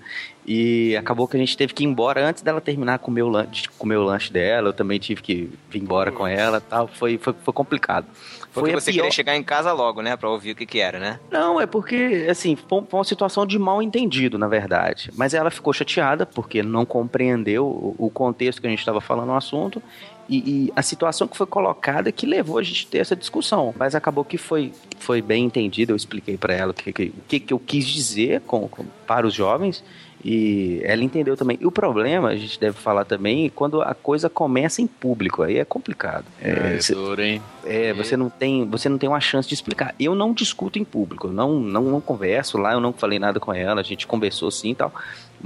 E acabou que a gente teve que ir embora antes dela terminar com o meu lanche, de comer o lanche dela. Eu também tive que vir embora com ela tal. Foi, foi, foi complicado. Porque a você pior- queria chegar em casa logo, né? Pra ouvir o que que era, né? não, é porque, assim, foi foi uma situação de mal entendido, na verdade. Mas ela ficou chateada porque não compreendeu o o contexto que a gente estava falando no assunto E, e a situação que foi colocada que levou a gente a ter essa discussão. Mas acabou que foi, foi bem entendido, eu expliquei para ela o que, que, que, eu quis dizer com, com- para os jovens. E ela entendeu também. E o problema, a gente deve falar também, é quando a coisa começa em público. Aí é complicado. É, É, cê- duro, hein? é, você não tem, você não tem uma chance de explicar. Eu não discuto em público, eu não, não, não converso lá, eu não falei nada com ela, a gente conversou sim e tal.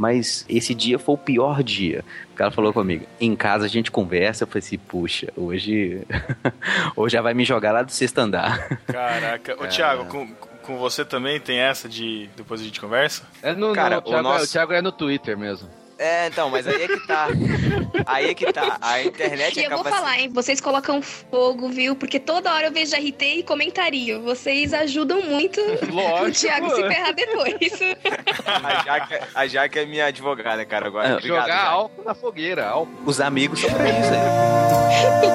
Mas esse dia foi o pior dia. Porque ela falou comigo, em casa a gente conversa, eu falei assim, puxa, hoje, hoje já vai me jogar lá do sexto andar. Caraca. Ô, É. Thiago, com, com você também tem essa de depois a gente conversa? É no, Cara, no, o Thiago, nosso- o Thiago é no Twitter mesmo. É, então, mas aí é que tá. Aí é que tá. A internet E eu vou falar, hein? Vocês colocam fogo, viu? Porque toda hora eu vejo RT e comentario. Vocês ajudam muito o Lógico. Thiago se ferrar depois. A Jaque, a Jaque é minha advogada, cara, agora. É, Obrigado, Jogar Jaque. álcool na fogueira, álcool. Os amigos são pra isso aí.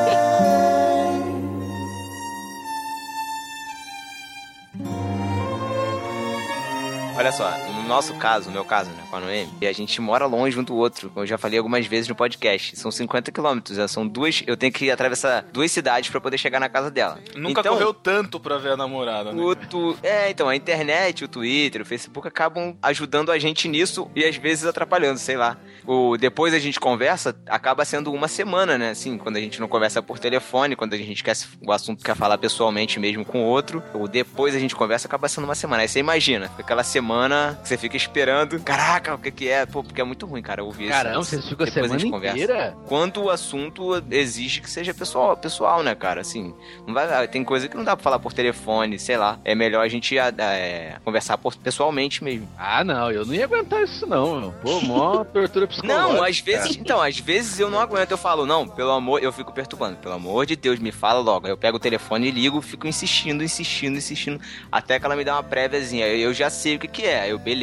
Olha só, no nosso caso, no meu caso, né, com a Noemi, a gente mora longe um do outro. Eu já falei algumas vezes no podcast. São 50 quilômetros, né, são duas. Eu tenho que atravessar duas cidades pra poder chegar na casa dela. Nunca então, correu tanto pra ver a namorada, né? O tu... É, então, a internet, o Twitter, o Facebook acabam ajudando a gente nisso e às vezes atrapalhando, sei lá. O depois a gente conversa, acaba sendo uma semana, né? Assim, quando a gente não conversa por telefone, quando a gente quer o assunto quer falar pessoalmente mesmo com o outro, o depois a gente conversa acaba sendo uma semana. Aí você imagina, aquela semana que você fica esperando, caraca, o que que é? Pô, porque é muito ruim, cara, ouvir isso. Caramba, vocês ficam a semana gente conversa. inteira? Quando o assunto exige que seja pessoal, pessoal, né, cara? Assim, não vai, tem coisa que não dá pra falar por telefone, sei lá. É melhor a gente ah, é, conversar pessoalmente mesmo. Ah, não, eu não ia aguentar isso não, meu. Pô, mó tortura psicológica. Não, às vezes, então, às vezes eu não aguento, eu falo, não, pelo amor, eu fico perturbando, pelo amor de Deus, me fala logo. Aí eu pego o telefone e ligo, fico insistindo, insistindo, insistindo, até que ela me dá uma préviazinha. Eu já sei o que que é, aí eu, beleza,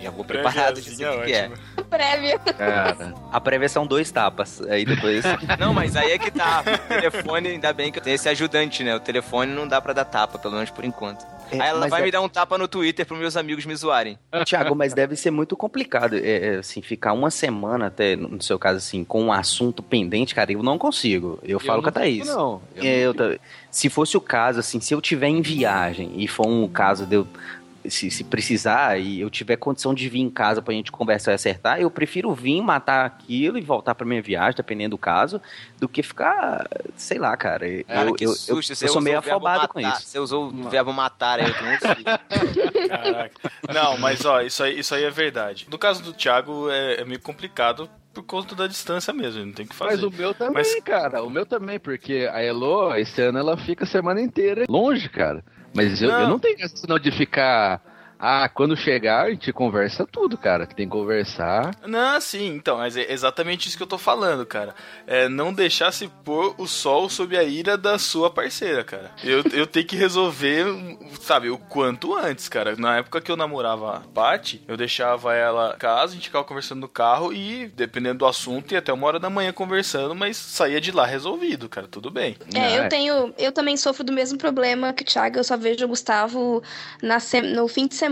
já vou preparado, já sei o que, que é. Prévia. Cara, A prévia são dois tapas. Aí depois. Não, mas aí é que tá. O telefone, ainda bem que eu tenho esse ajudante, né? O telefone não dá pra dar tapa, pelo menos por enquanto. É, aí ela vai é- me dar um tapa no Twitter pros meus amigos me zoarem. Tiago, mas deve ser muito complicado, é, é, assim, ficar uma semana até, no seu caso, assim, com um assunto pendente, cara, eu não consigo. Eu, falo não com a Thaís. Não, eu É, não eu ta- se fosse o caso, assim, se eu tiver em viagem e for um caso de eu. Se, se precisar e eu tiver condição de vir em casa pra gente conversar e acertar, eu prefiro vir, matar aquilo e voltar pra minha viagem, dependendo do caso, do que ficar, sei lá, cara. Eu, Cara, eu, eu, susto, eu você sou meio afobado com isso. Você usou o verbo matar aí, eu. Não, mas ó, isso aí, isso aí é verdade. No caso do Thiago, é, é meio complicado por conta da distância mesmo, não tem o que fazer. Mas o meu também, Mas- cara. O meu também, porque a Elo, esse ano, ela fica a semana inteira longe, cara. Mas eu Não. eu não tenho essa não de ficar. Ah, quando chegar, a gente conversa tudo, cara. Que tem que conversar. Não, sim, então, mas é exatamente isso que eu tô falando, cara. É não deixar se pôr o sol sob a ira da sua parceira, cara. Eu, eu tenho que resolver, sabe, o quanto antes, cara. Na época que eu namorava a Paty, eu deixava ela em casa, a gente ficava conversando no carro e, dependendo do assunto, ia até uma hora da manhã conversando, mas saía de lá resolvido, cara, tudo bem. É, Ah, eu tenho. Eu também sofro do mesmo problema que o Thiago. Eu só vejo o Gustavo na se- no fim de semana.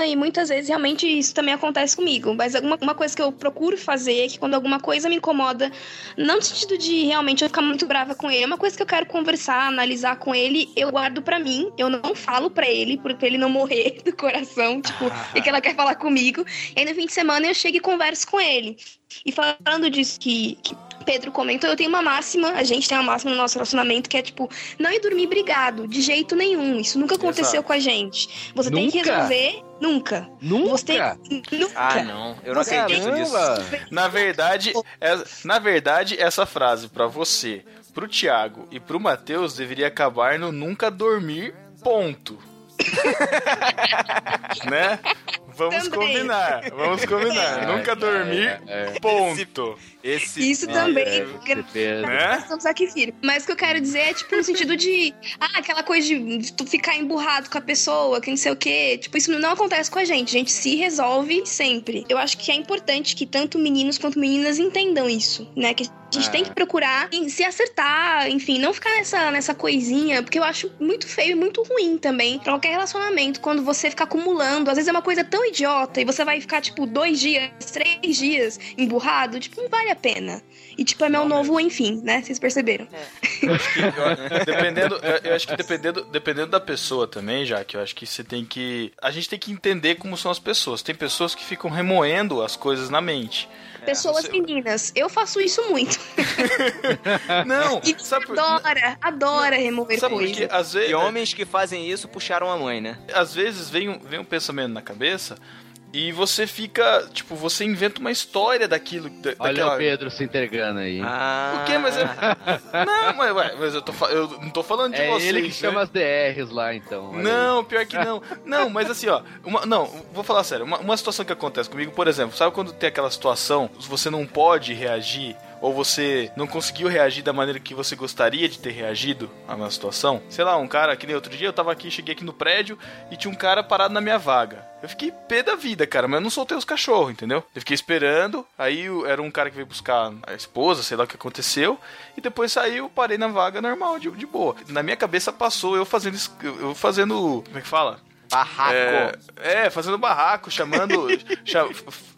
E muitas vezes realmente isso também acontece comigo. Mas alguma uma coisa que eu procuro fazer é que quando alguma coisa me incomoda, não no sentido de realmente eu ficar muito brava com ele, é uma coisa que eu quero conversar, analisar com ele, eu guardo pra mim. Eu não falo pra ele, pra ele não morrer do coração, tipo, e que ela quer falar comigo. E aí no fim de semana eu chego e converso com ele. E falando disso que, que Pedro comentou, eu tenho uma máxima, a gente tem uma máxima no nosso relacionamento que é tipo, não ir dormir brigado, de jeito nenhum. Isso nunca aconteceu Exato. com a gente. Você tem que Nunca? resolver nunca. Nunca! Você tem nunca. Ah, não, eu não Você acredito nisso. Na verdade, é- na verdade, essa frase pra você, pro Thiago e pro Matheus deveria acabar no nunca dormir, ponto. né? Vamos Também. combinar, vamos combinar. Nunca dormir, É, ponto. Esse Isso é, também. é, Né? Aqui firme. Mas o que eu quero dizer é, tipo, no sentido de. Ah, aquela coisa de, tu ficar emburrado com a pessoa, que não sei o quê. Tipo, isso não acontece com a gente. A gente se resolve sempre. Eu acho que é importante que tanto meninos quanto meninas entendam isso, né? Que A gente Ah. tem que procurar se acertar, enfim, não ficar nessa, nessa coisinha, porque eu acho muito feio e muito ruim também pra qualquer relacionamento, quando você fica acumulando. Às vezes é uma coisa tão idiota e você vai ficar, tipo, dois dias, três dias emburrado, tipo, não vale a pena. E, tipo, é meu novo, enfim, né? Vocês perceberam. Eu acho que, eu- dependendo, eu- eu acho que dependendo, dependendo da pessoa também, já que eu acho que você tem que. A gente tem que entender como são as pessoas. Tem pessoas que ficam remoendo as coisas na mente. Pessoas você- meninas, eu faço isso muito. Não, E sabe adora, adora remover Sabe por coisas. quê? Às vezes, E homens que fazem isso puxaram a mãe, né? às vezes vem um, vem um pensamento na cabeça e você fica, tipo, você inventa uma história daquilo. da- Olha daquela... o Pedro se entregando aí. Ah. O quê? Mas é. Não, mas, ué, mas eu, tô, fa- eu não tô falando de é vocês. ele que né? chama as DRs lá, então. Não, pior que não. Não, mas assim, ó. Uma, não, vou falar sério. Uma, uma situação que acontece comigo, por exemplo, sabe quando tem aquela situação, você não pode reagir, ou você não conseguiu reagir da maneira que você gostaria de ter reagido a uma situação? Sei lá, um cara, que nem outro dia, eu tava aqui, cheguei aqui no prédio e tinha um cara parado na minha vaga. Eu fiquei pé da vida, cara, mas eu não soltei os cachorros, entendeu? Eu fiquei esperando, aí era um cara que veio buscar a esposa, sei lá o que aconteceu, e depois saiu, parei na vaga normal, de, de boa. Na minha cabeça passou eu fazendo, eu fazendo, como é que fala? Barraco. É, é, fazendo barraco, chamando, cha-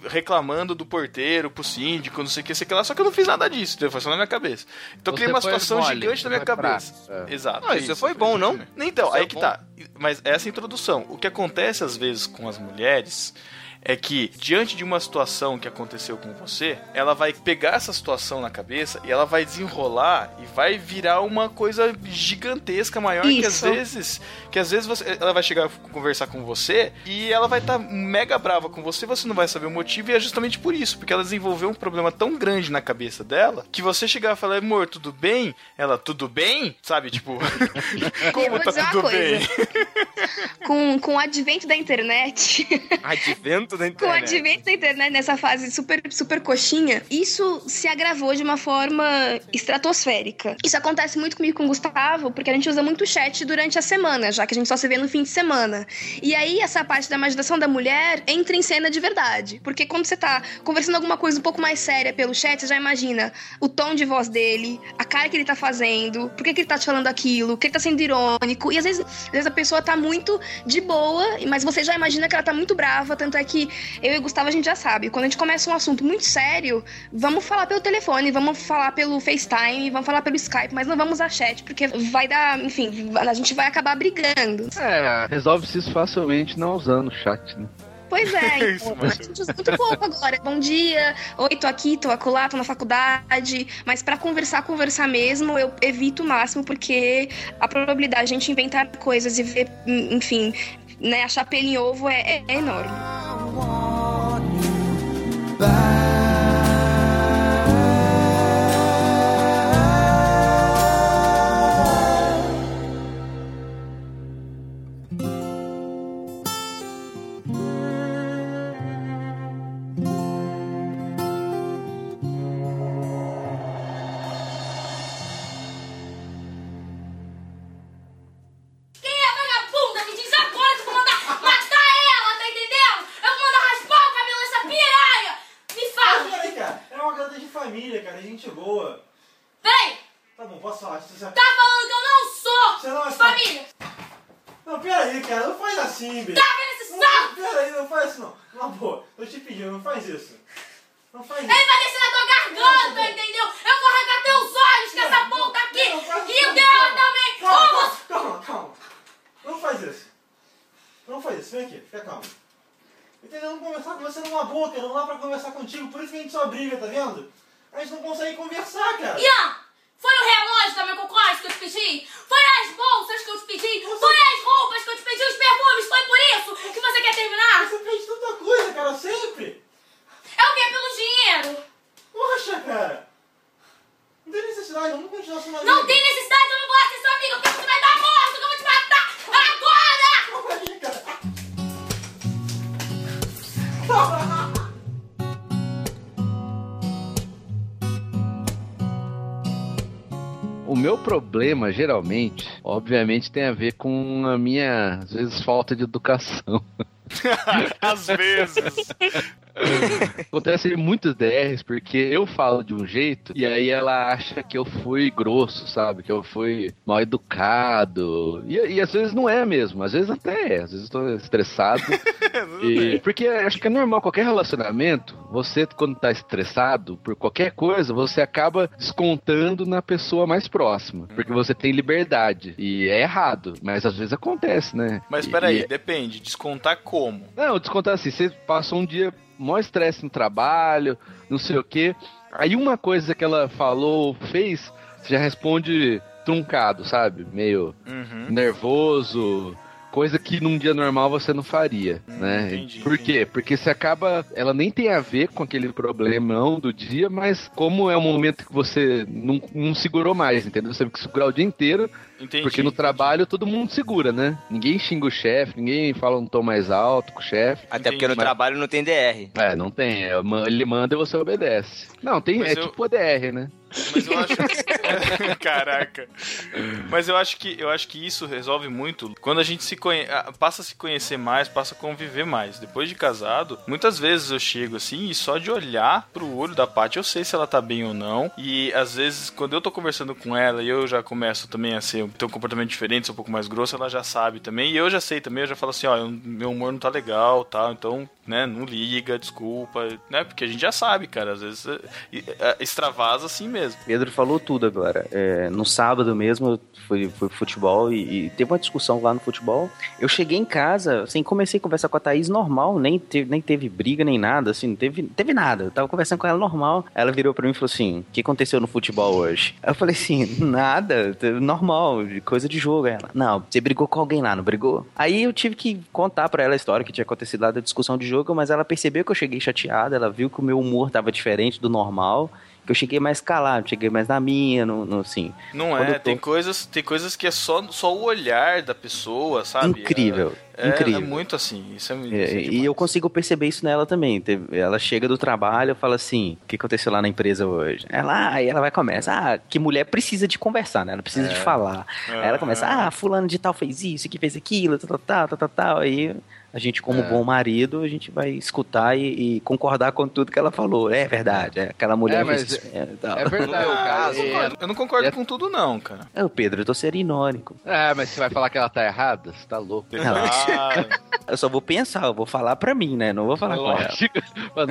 reclamando do porteiro pro síndico, não sei o que, sei o que lá, só que eu não fiz nada disso, entendeu? foi só na minha cabeça. Então criei uma situação mole, gigante na minha cabeça. é. Exato. Ah, isso foi bom, não? Então, Isso aí é que bom. tá. Mas essa é a introdução. O que acontece às vezes com as mulheres é que, diante de uma situação que aconteceu com você, ela vai pegar essa situação na cabeça e ela vai desenrolar e vai virar uma coisa gigantesca, maior que às Isso. vezes. Que às vezes você- ela vai chegar a conversar com você e ela vai estar mega brava com você, você não vai saber o motivo, e é justamente por isso, porque ela desenvolveu um problema tão grande na cabeça dela que você chegar e falar, amor, tudo bem? Ela, tudo bem? Sabe, tipo, como tá tudo bem? Com, com o advento da internet, Advento da com o internet. advento da internet nessa fase super, super coxinha, isso se agravou de uma forma estratosférica. Isso acontece muito comigo com o Gustavo, porque a gente usa muito chat durante a semana, já que a gente só se vê no fim de semana. E aí, essa parte da imaginação da mulher entra em cena de verdade. Porque quando você tá conversando alguma coisa um pouco mais séria pelo chat, você já imagina o tom de voz dele, a cara que ele tá fazendo, por que, que ele tá te falando aquilo, que ele tá sendo irônico. E às vezes, às vezes a pessoa tá muito de boa, mas você já imagina que ela tá muito brava. Tanto é que eu e o Gustavo a gente já sabe. Quando a gente começa um assunto muito sério, vamos falar pelo telefone, vamos falar pelo FaceTime, vamos falar pelo Skype, mas não vamos usar chat, porque vai dar, enfim, a gente vai acabar brigando. É, resolve-se isso facilmente não usando o chat, né? Pois é, Isso, então, a gente usa muito pouco agora. Bom dia, oi, tô aqui, tô acolá, tô na faculdade. Mas pra conversar, conversar mesmo, eu evito o máximo, porque a probabilidade de a gente inventar coisas e ver, enfim, né, achar pelo em ovo é, é enorme. Peraí, cara. Não faz assim, bicho. Tá vendo esse Não, saco? Peraí, não faz isso, não. Na boa. Tô te pedindo, não faz isso. Não faz Ele isso. vai descer na tua garganta, entendeu? Eu vou arrancar teus olhos com essa ponta aqui! Não, faz E o dela também! Calma, calma, calma. Não faz isso. Não faz isso. Vem aqui, fica calmo. Entendeu? Vamos conversar com você numa boa, cara. Não dá pra conversar contigo. Por isso que a gente só briga, tá vendo? A gente não consegue conversar, cara. Ian! Foi o relógio da Kors que eu te pedi? Foi as bolsas que eu te pedi? Foi as roupas que eu te pedi? Os perfumes? Foi por isso que você quer terminar? Você fez tanta coisa, cara, sempre. É o quê? Pelo dinheiro? Poxa, cara. Não tem necessidade, vamos continuar sendo Não tem necessidade de eu não vou ser seu amigo, porque você vai dar morto, que eu vou te matar agora! necessidade. O meu problema, geralmente, obviamente, tem a ver com a minha, às vezes, falta de educação. Às vezes. Acontece muitos DRs porque eu falo de um jeito e aí ela acha que eu fui grosso, sabe? Que eu fui mal educado. E, e às vezes não é mesmo, às vezes até é. Às vezes eu tô estressado. e, porque acho que é normal, qualquer relacionamento, você quando tá estressado por qualquer coisa, você acaba descontando na pessoa mais próxima. Porque você tem liberdade. E é errado, mas às vezes acontece, né? Mas peraí, e- depende. Descontar como? não, descontar assim, você passou um dia mó estresse no trabalho, não sei o quê. Aí uma coisa que ela falou, fez, você já responde truncado, sabe? Meio Uhum. nervoso, coisa que num dia normal você não faria, né? Hum, entendi, Por quê? Porque você acaba, ela nem tem a ver com aquele problemão do dia, mas como é um momento que você não, não segurou mais, entendeu? Você tem que segurar o dia inteiro, Entendi. porque no trabalho todo mundo segura, né? Ninguém xinga o chefe, ninguém fala um tom mais alto com o chefe. Até porque no Mas- trabalho não tem DR. É, não tem. é, Ele manda e você obedece. Não, tem. Mas é eu- tipo ODR, né? Mas eu acho. Caraca. Mas eu acho que eu acho que isso resolve muito quando a gente se conhe... ah, passa a se conhecer mais, passa a conviver mais. Depois de casado, muitas vezes eu chego assim e só de olhar pro olho da Paty eu sei se ela tá bem ou não. E às vezes quando eu tô conversando com ela e eu já começo também a ser ter um comportamento diferente, ser um pouco mais grosso, ela já sabe também. E eu já sei também, eu já falo assim, ó, eu- meu humor não tá legal, tal, então, né, não liga, desculpa, né? Porque a gente já sabe, cara, às vezes é, é, extravasa assim mesmo. Pedro falou tudo agora. É, no sábado mesmo, eu fui, fui futebol e, e teve uma discussão lá no futebol. Eu cheguei em casa, assim, comecei a conversar com a Thaís normal, nem teve, nem teve briga, nem nada, assim, não teve, teve nada. Eu tava conversando com ela normal. Ela virou pra mim e falou assim: O que aconteceu no futebol hoje? Eu falei assim: Nada, normal, coisa de jogo. Ela, não, você brigou com alguém lá, não brigou? Aí eu tive que contar pra ela a história que tinha acontecido lá da discussão de jogo, mas ela percebeu que eu cheguei chateada, ela viu que o meu humor tava diferente do normal. Eu cheguei mais calado, cheguei mais na minha, no, no assim. Não é, tô- tem coisas, tem coisas que é só, só o olhar da pessoa, sabe? Incrível, É, incrível. É muito assim, isso é, isso É, é e eu consigo perceber isso nela também. Ela chega do trabalho e fala assim: o que aconteceu lá na empresa hoje? Ela, aí ela vai começar, ah, que mulher precisa de conversar, né? Ela precisa de falar. Aí ela começa, ah, fulano de tal fez isso, que fez aquilo, tal, tal, tal, tal, tal. Aí a gente, como É. bom marido, a gente vai escutar e, e concordar com tudo que ela falou. É verdade, é, aquela mulher É, mas. É, tal. É verdade, No meu cara. caso, É- eu não concordo é- com tudo não, cara. É, o Pedro, eu tô sendo irônico. É, mas você vai falar que ela tá errada? Você tá louco. Ah, Eu só vou pensar, eu vou falar pra mim, né? Não vou falar com ela. Lógico.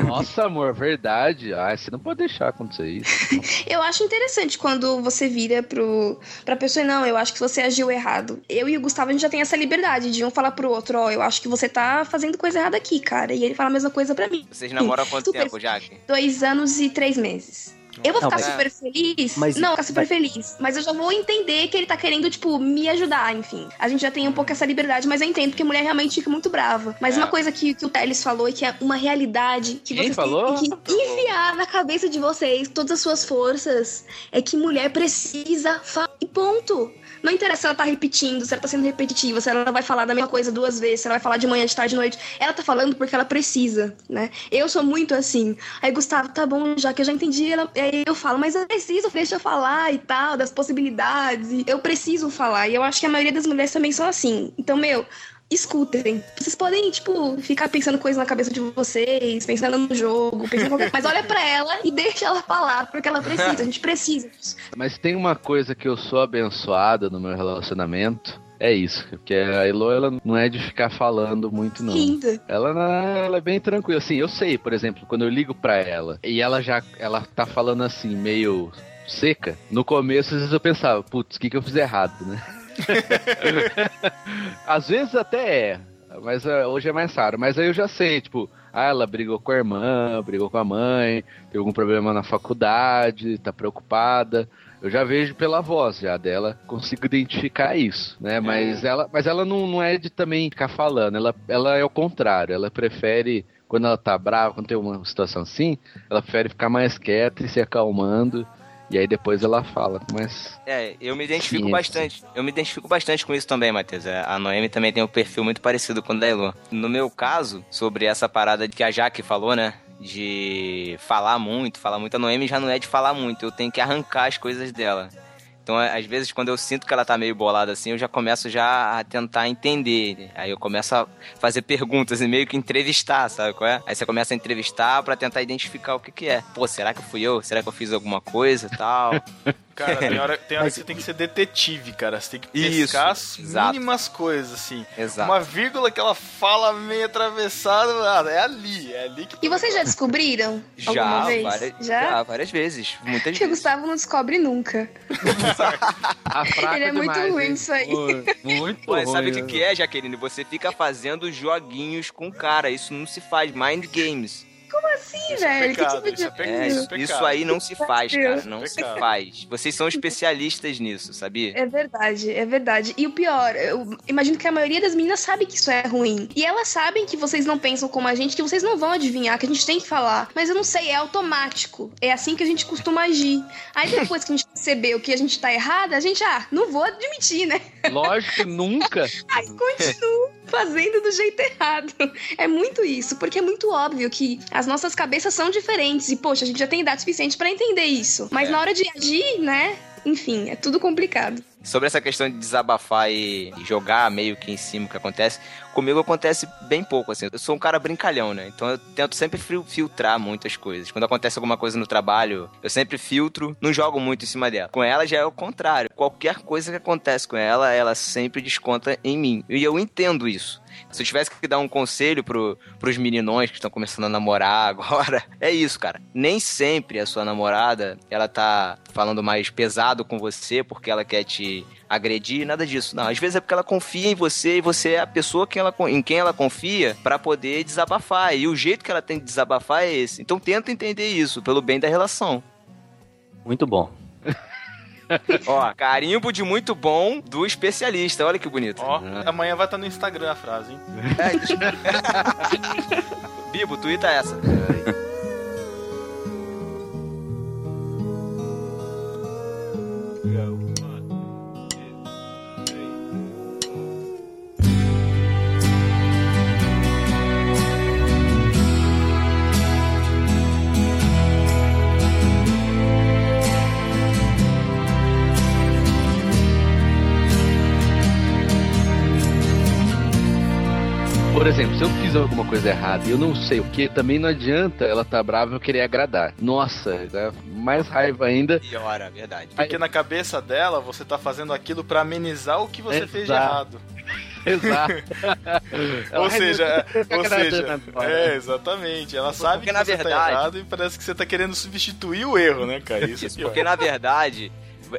Nossa, amor, verdade. Ah, você não pode deixar acontecer isso. Eu acho interessante quando você vira pro, pra pessoa, não, eu acho que você agiu errado. Eu e o Gustavo, a gente já tem essa liberdade de um falar pro outro, ó, eu acho que você tá fazendo coisa errada aqui, cara. E ele fala a mesma coisa pra mim. Vocês namoram há quanto Super- tempo, Jaque? Dois anos e três meses. Eu vou Não, ficar mas- super feliz? mas- não, ficar super mas- feliz. Mas eu já vou entender que ele tá querendo, tipo, me ajudar, enfim. A gente já tem um pouco essa liberdade, mas eu entendo que a mulher realmente fica muito brava. Mas É. uma coisa que, que o Teles falou e que é uma realidade que Quem vocês falou? têm que enfiar na cabeça de vocês todas as suas forças é que mulher precisa falar. E ponto. Não interessa se ela tá repetindo, se ela tá sendo repetitiva, se ela vai falar da mesma coisa duas vezes, se ela vai falar de manhã, de tarde, de noite. Ela tá falando porque ela precisa, né? Eu sou muito assim. Aí, Gustavo, tá bom, já que eu já entendi, ela... aí eu falo, mas eu preciso, deixa eu falar e tal, das possibilidades. Eu preciso falar. E eu acho que a maioria das mulheres também são assim. Então, meu, escutem. Vocês podem, tipo, ficar pensando coisas na cabeça de vocês, pensando no jogo, pensando em qualquer... Mas olha pra ela e deixa ela falar, porque ela precisa, a gente precisa disso. Mas tem uma coisa que eu sou abençoado no meu relacionamento. É isso, porque a Elo ela não é de ficar falando muito, não. Linda. Ela, ela é bem tranquila. Assim, eu sei, por exemplo, quando eu ligo pra ela e ela já ela tá falando assim, meio seca, no começo às vezes eu pensava, putz, o que, que eu fiz errado, né? às vezes até é, mas ah, hoje é mais raro. Mas aí eu já sei, tipo, ah, ela brigou com a irmã, brigou com a mãe, tem algum problema na faculdade, tá preocupada. Eu já vejo pela voz já dela, consigo identificar isso, né? Mas ela, mas ela não, não é de também ficar falando, ela, ela é o contrário, ela prefere, quando ela tá brava, quando tem uma situação assim, ela prefere ficar mais quieta e se acalmando, e aí depois ela fala, mas... É, eu me identifico Sim, bastante. Eu me identifico bastante com isso também, Matheus. É, A Noemi também tem um perfil muito parecido com o da Elo. No meu caso, sobre essa parada que a Jaque falou, né? De falar muito, falar muito. A Noemi já não é de falar muito. Eu tenho que arrancar as coisas dela. Então, é, às vezes, quando eu sinto que ela tá meio bolada assim, eu já começo já a tentar entender. Aí eu começo a fazer perguntas e meio que entrevistar, sabe qual é? Aí você começa a entrevistar pra tentar identificar o que que é. Pô, será que fui eu? Será que eu fiz alguma coisa e tal? Cara, tem hora, tem hora que você tem que ser detetive, cara. Você tem que pescar as exato. mínimas coisas, assim. Exato. Uma vírgula que ela fala meio atravessada, ah, é ali, é ali que E vocês já descobriram? Já, alguma vez? várias, Já? já, várias vezes. Muitas Que o vezes. Gustavo não descobre nunca. Ele é muito demais, ruim hein? nisso aí. Pô, Muito Pô, ruim. sabe o que, né? que é, Jaqueline? Você fica fazendo joguinhos com o cara. Isso não se faz. Mind games. Como assim, Isso é velho? pecado, que tipo de isso é. É, Isso é aí não se faz, cara. Não Deus. se faz. Vocês são especialistas nisso, sabia? É verdade, é verdade. E o pior, eu imagino que a maioria das meninas sabe que isso é ruim. E elas sabem que vocês não pensam como a gente, que vocês não vão adivinhar, que a gente tem que falar. Mas eu não sei, é automático. É assim que a gente costuma agir. Aí depois que a gente percebeu que a gente tá errada, a gente, ah, não vou admitir, né? Lógico, nunca. Aí continuo fazendo do jeito errado. É muito isso, porque é muito óbvio que as nossas cabeças são diferentes. E, poxa, a gente já tem idade suficiente pra entender isso. Mas É. na hora de agir, né? Enfim, é tudo complicado. Sobre essa questão de desabafar e jogar meio que em cima o que acontece, comigo acontece bem pouco, assim. Eu sou um cara brincalhão, né? Então eu tento sempre fil- filtrar muitas coisas. Quando acontece alguma coisa no trabalho, eu sempre filtro, não jogo muito em cima dela. Com ela já é o contrário. Qualquer coisa que acontece com ela, ela sempre desconta em mim. E eu entendo isso. Se eu tivesse que dar um conselho pro, pros meninões que estão começando a namorar agora, é isso, cara. Nem sempre a sua namorada, ela tá falando mais pesado com você porque ela quer te agredir, nada disso. Não, às vezes é porque ela confia em você e você é a pessoa que ela, em quem ela confia pra poder desabafar. E o jeito que ela tem de desabafar é esse. Então tenta entender isso, pelo bem da relação. Muito bom. Ó, carimbo de muito bom do especialista. Olha que bonito. Ó, amanhã vai estar no Instagram a frase, hein? É, deixa- Bibo, tuita essa. Por exemplo, se eu fiz alguma coisa errada e eu não sei o que, também não adianta ela tá brava e eu querer agradar. Nossa, dá mais raiva ainda. Piora, verdade. Porque na cabeça dela, você tá fazendo aquilo pra amenizar o que você fez de Exato. errado. Exato. Ou seja, ou tá agradando seja, é, exatamente. Ela sabe Porque, que na você tá verdade- errado e parece que você tá querendo substituir o erro, né, cara? Isso, Isso, é porque na verdade,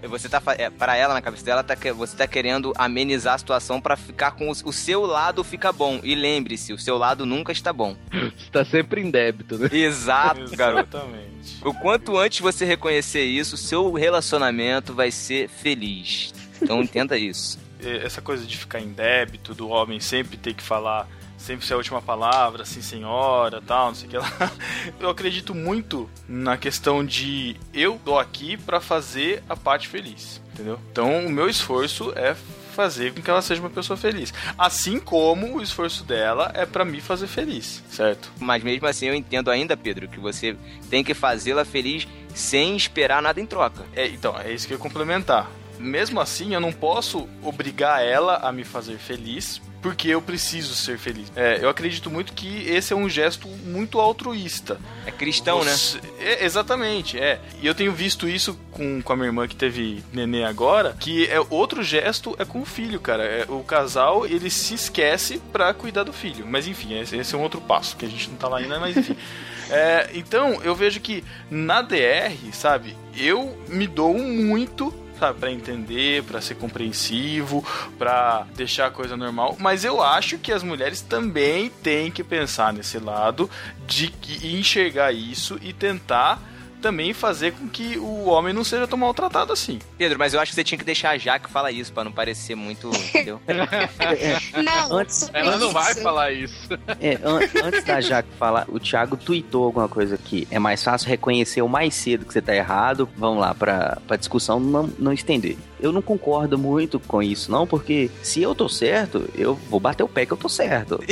você tá é, para ela na cabeça dela, tá, que- você tá querendo amenizar a situação pra ficar com o, o seu lado fica bom. E lembre-se, o seu lado nunca está bom. Você tá sempre em débito, né? Exato, garoto. Exatamente. O quanto antes você reconhecer isso, seu relacionamento vai ser feliz. Então entenda isso. Essa coisa de ficar em débito, do homem sempre ter que falar, sempre ser a última palavra, sim senhora, tal, não sei o que lá. Eu acredito muito na questão de eu tô aqui pra fazer a parte feliz, entendeu? Então o meu esforço é fazer com que ela seja uma pessoa feliz. Assim como o esforço dela é pra me fazer feliz, certo? Mas mesmo assim eu entendo ainda, Pedro, que você tem que fazê-la feliz sem esperar nada em troca. É, então, é isso que eu ia complementar. Mesmo assim, eu não posso obrigar ela a me fazer feliz, porque eu preciso ser feliz. É, eu acredito muito que esse é um gesto muito altruísta. É cristão, né? Você- é, exatamente, é. E eu tenho visto isso com, com a minha irmã que teve neném agora, que é outro gesto é com o filho, cara. É, o casal, ele se esquece pra cuidar do filho. Mas enfim, esse, esse é um outro passo, que a gente não tá lá ainda, mas enfim. É, então, eu vejo que na DR, sabe, eu me dou muito sabe, para entender, pra ser compreensivo, pra deixar a coisa normal, mas eu acho que as mulheres também têm que pensar nesse lado de enxergar isso e tentar também fazer com que o homem não seja tão maltratado assim. Pedro, mas eu acho que você tinha que deixar a Jaque falar isso, pra não parecer muito. Entendeu? Não, Antes- Ela não vai falar isso. É, an- antes da Jaque falar, o Thiago tweetou alguma coisa aqui. É mais fácil reconhecer o mais cedo que você tá errado. Vamos lá, pra, pra discussão não, não estender. Eu não concordo muito com isso, não, porque se eu tô certo, eu vou bater o pé que eu tô certo.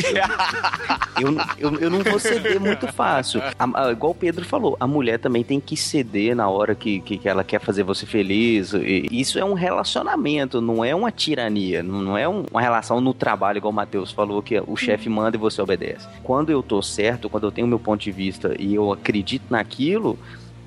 Eu, eu, não- eu, eu não vou ceder muito fácil. A- a- igual o Pedro falou, a mulher também tem que ceder na hora que, que, que ela quer fazer você feliz. E isso é um relacionamento, não é uma tirania, não não é um- uma relação no trabalho, igual o Matheus falou, que o chefe manda e você obedece. Quando eu tô certo, quando eu tenho meu ponto de vista e eu acredito naquilo,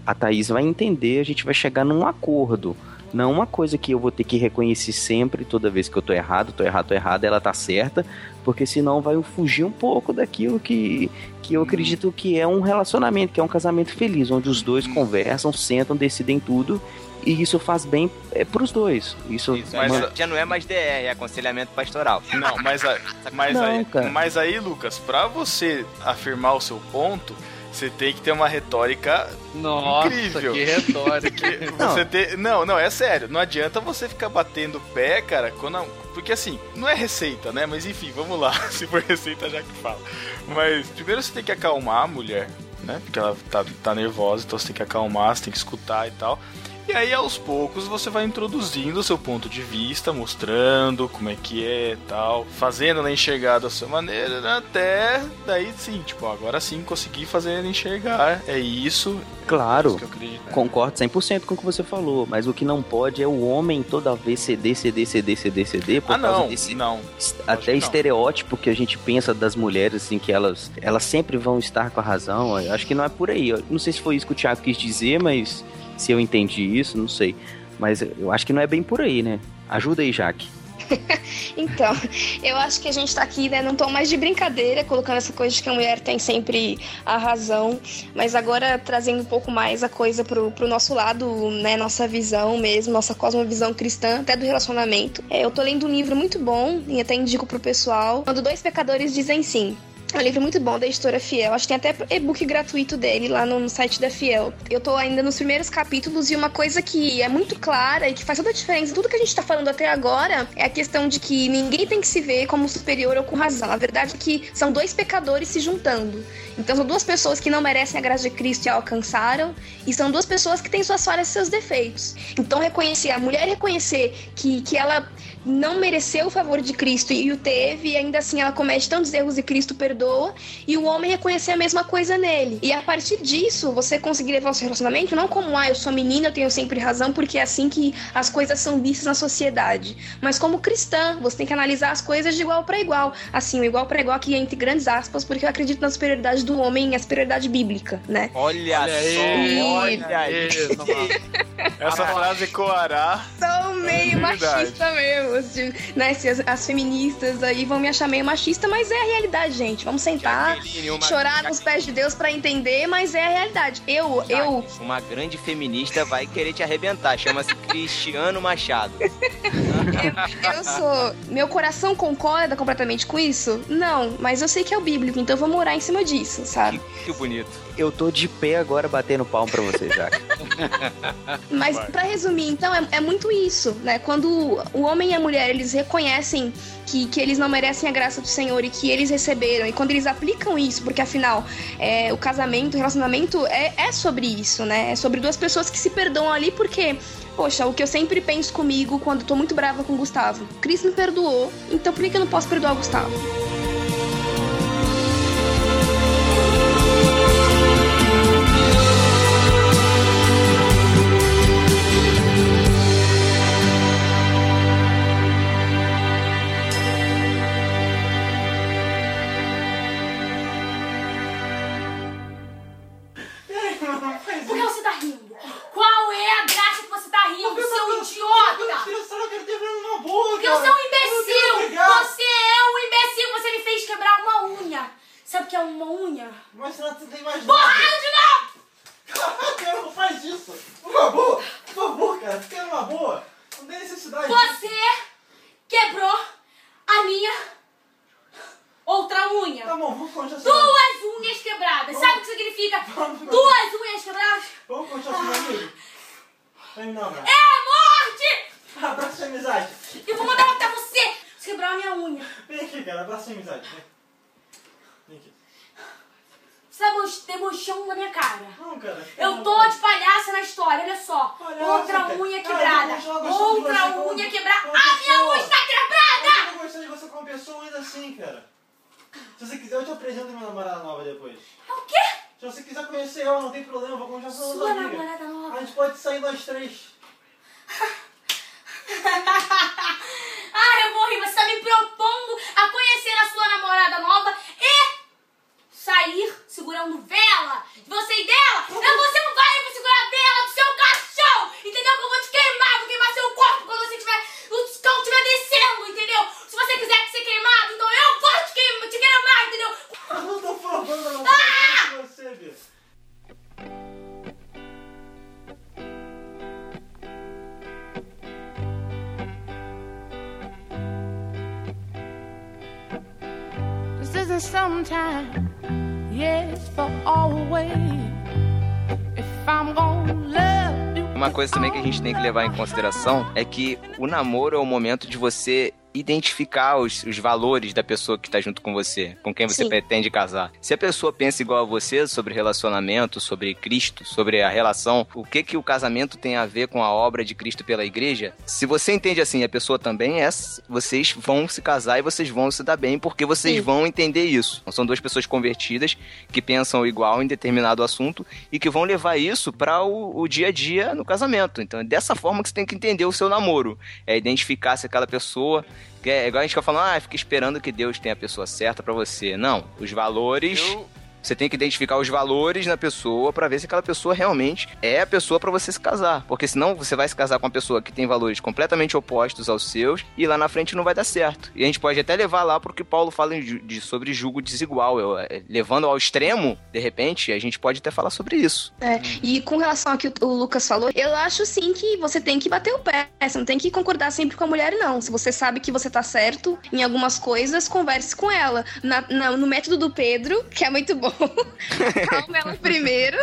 a Thaís vai entender, a gente vai chegar num acordo. Não uma coisa que eu vou ter que reconhecer sempre, toda vez que eu tô errado, tô errado, tô errado, ela tá certa, porque senão vai fugir um pouco daquilo que, que eu acredito que é um relacionamento, que é um casamento feliz, onde os dois conversam, sentam, decidem tudo, e isso faz bem é, pros dois. Isso, Mas mano, já não é mais DR, é aconselhamento pastoral. Não, mas, a- mas, Não, aí, cara. mas aí, Lucas, pra você afirmar o seu ponto, você tem que ter uma retórica Nossa, incrível. que retórica. Você ter... Não, não, é sério. Não adianta você ficar batendo o pé, cara, quando. Porque assim, não é receita, né? Mas enfim, vamos lá. Se for receita, já que fala. Mas primeiro você tem que acalmar a mulher, né? Porque ela tá, tá nervosa, então você tem que acalmar, você tem que escutar e tal. E aí, aos poucos, você vai introduzindo o seu ponto de vista, mostrando como é que é e tal, fazendo ela enxergar da sua maneira, né? até daí sim, tipo, agora sim consegui fazer ela enxergar. É isso. Claro, é isso concordo 100% com o que você falou, mas o que não pode é o homem toda vez ceder, ceder, ceder, ceder, ceder, por Ah, causa não, desse não. até estereótipo que a gente pensa das mulheres, assim, que elas, elas sempre vão estar com a razão. Eu acho que não é por aí. Eu não sei se foi isso que o Thiago quis dizer, mas se eu entendi isso, não sei. Mas eu acho que não é bem por aí, né? Ajuda aí, Jaque. Então, eu acho que a gente tá aqui, né, num tom mais de brincadeira, colocando essa coisa de que a mulher tem sempre a razão, mas agora trazendo um pouco mais a coisa pro, pro nosso lado, né, nossa visão mesmo, nossa cosmovisão cristã, até do relacionamento. É, eu tô lendo um livro muito bom, e até indico pro pessoal, quando dois pecadores dizem sim. É um livro muito bom da editora Fiel. Acho que tem até e-book gratuito dele lá no, site da Fiel. Eu tô ainda nos primeiros capítulos e uma coisa que é muito clara e que faz toda a diferença, tudo que a gente tá falando até agora, é a questão de que ninguém tem que se ver como superior ou com razão. A verdade é que são dois pecadores se juntando. Então são duas pessoas que não merecem a graça de Cristo e a alcançaram, e são duas pessoas que têm suas falhas e seus defeitos. Então reconhecer, a mulher reconhecer que, que ela não mereceu o favor de Cristo e o teve, e ainda assim ela comete tantos erros e Cristo perdoa, e o homem reconhecer a mesma coisa nele. E a partir disso, você conseguir levar o seu relacionamento não como, ah, eu sou menina, eu tenho sempre razão, porque é assim que as coisas são vistas na sociedade. Mas como cristã, você tem que analisar as coisas de igual para igual. Assim, o igual para igual aqui entre grandes aspas, porque eu acredito na superioridade do homem e a superioridade bíblica, né? Olha, Olha só, olha aí. Essa frase coará. Sou meio Verdade. machista mesmo. Assim, Né? Se as, as feministas aí vão me achar meio machista, mas é a realidade, gente. Vamos sentar, uma- chorar nos pés de Deus pra entender, mas é a realidade. Eu, eu. Uma grande feminista vai querer te arrebentar. Chama-se Cristiano Machado. Eu sou. Meu coração concorda completamente com isso? Não, mas eu sei que é o bíblico, então eu vou morar em cima disso, sabe? Que bonito. Eu tô de pé agora batendo palmo pra você, Jaque. Mas pra resumir, então, é, é muito isso, né? Quando o homem e a mulher eles reconhecem que, que eles não merecem a graça do Senhor e que eles receberam, e quando eles aplicam isso, porque afinal é, o casamento, o relacionamento é, é sobre isso, né? É sobre duas pessoas que se perdoam ali porque, poxa, o que eu sempre penso comigo quando tô muito brava com o Gustavo, Cristo me perdoou, então por que que eu não posso perdoar o Gustavo? Você tem mais Porrada de novo! Caraca, não faz isso! Uma boa! Por favor, cara, quero uma boa! Não tem necessidade. Você quebrou a minha outra unha. Tá bom, vamos continuar. Duas unhas quebradas. Sabe o que significa? Duas unhas quebradas? Vamos continuar sendo amigo? É a morte! Abraça a amizade. Eu vou mandar matar você! Você quebrou a minha unha. Vem aqui, cara, abraça a amizade. Vem. Vem aqui. Você tá debochando na minha cara. Não, cara. Eu tô de palhaça na história, olha só. Palhaça, Outra cara. unha Cara, quebrada. de Outra você quando quebrar. Ô, A minha pessoa, luz tá quebrada! Eu não gostei de você como pessoa ainda assim, cara. Se você quiser, eu te apresento minha namorada nova depois. É o quê? Se você quiser conhecer ela, não tem problema, eu vou continuar falando Sua amiga. namorada nova. A gente pode sair nós três. ah, eu vou rir. Você tá me propondo a conhecer a sua namorada nova e sair segurando vela de você e dela. Não, você não vai me segurar a vela do seu caixão, entendeu? Que eu vou te queimar, vou queimar seu corpo quando você tiver, o cão estiver descendo, entendeu? Se você quiser ser queimado, então eu vou te queimar, te queimar entendeu? Eu não tô provando a Ah! você. This Uma coisa também que a gente tem que levar em consideração é que o namoro é o momento de você identificar os, os valores da pessoa que está junto com você, com quem você Sim. pretende casar. Se a pessoa pensa igual a você sobre relacionamento, sobre Cristo, sobre a relação, o que que o casamento tem a ver com a obra de Cristo pela igreja, se você entende assim, a pessoa também é, vocês vão se casar e vocês vão se dar bem porque vocês Sim. vão entender isso. São duas pessoas convertidas que pensam igual em determinado assunto e que vão levar isso para o, o dia a dia no casamento. Então é dessa forma que você tem que entender o seu namoro. É identificar se aquela pessoa. É igual a gente fica falando, ah, fica esperando que Deus tenha a pessoa certa para você. Não. Os valores. Eu, Você tem que identificar os valores na pessoa pra ver se aquela pessoa realmente é a pessoa pra você se casar. Porque senão você vai se casar com uma pessoa que tem valores completamente opostos aos seus e lá na frente não vai dar certo. E a gente pode até levar lá pro que Paulo fala de- sobre julgo desigual. Eu, é, levando ao extremo, de repente, a gente pode até falar sobre isso. É, e com relação ao que o, o Lucas falou, eu acho sim que você tem que bater o pé. Você não tem que concordar sempre com a mulher, não. Se você sabe que você tá certo em algumas coisas, converse com ela. Na- na- no método do Pedro, que é muito bom. Calma ela primeiro,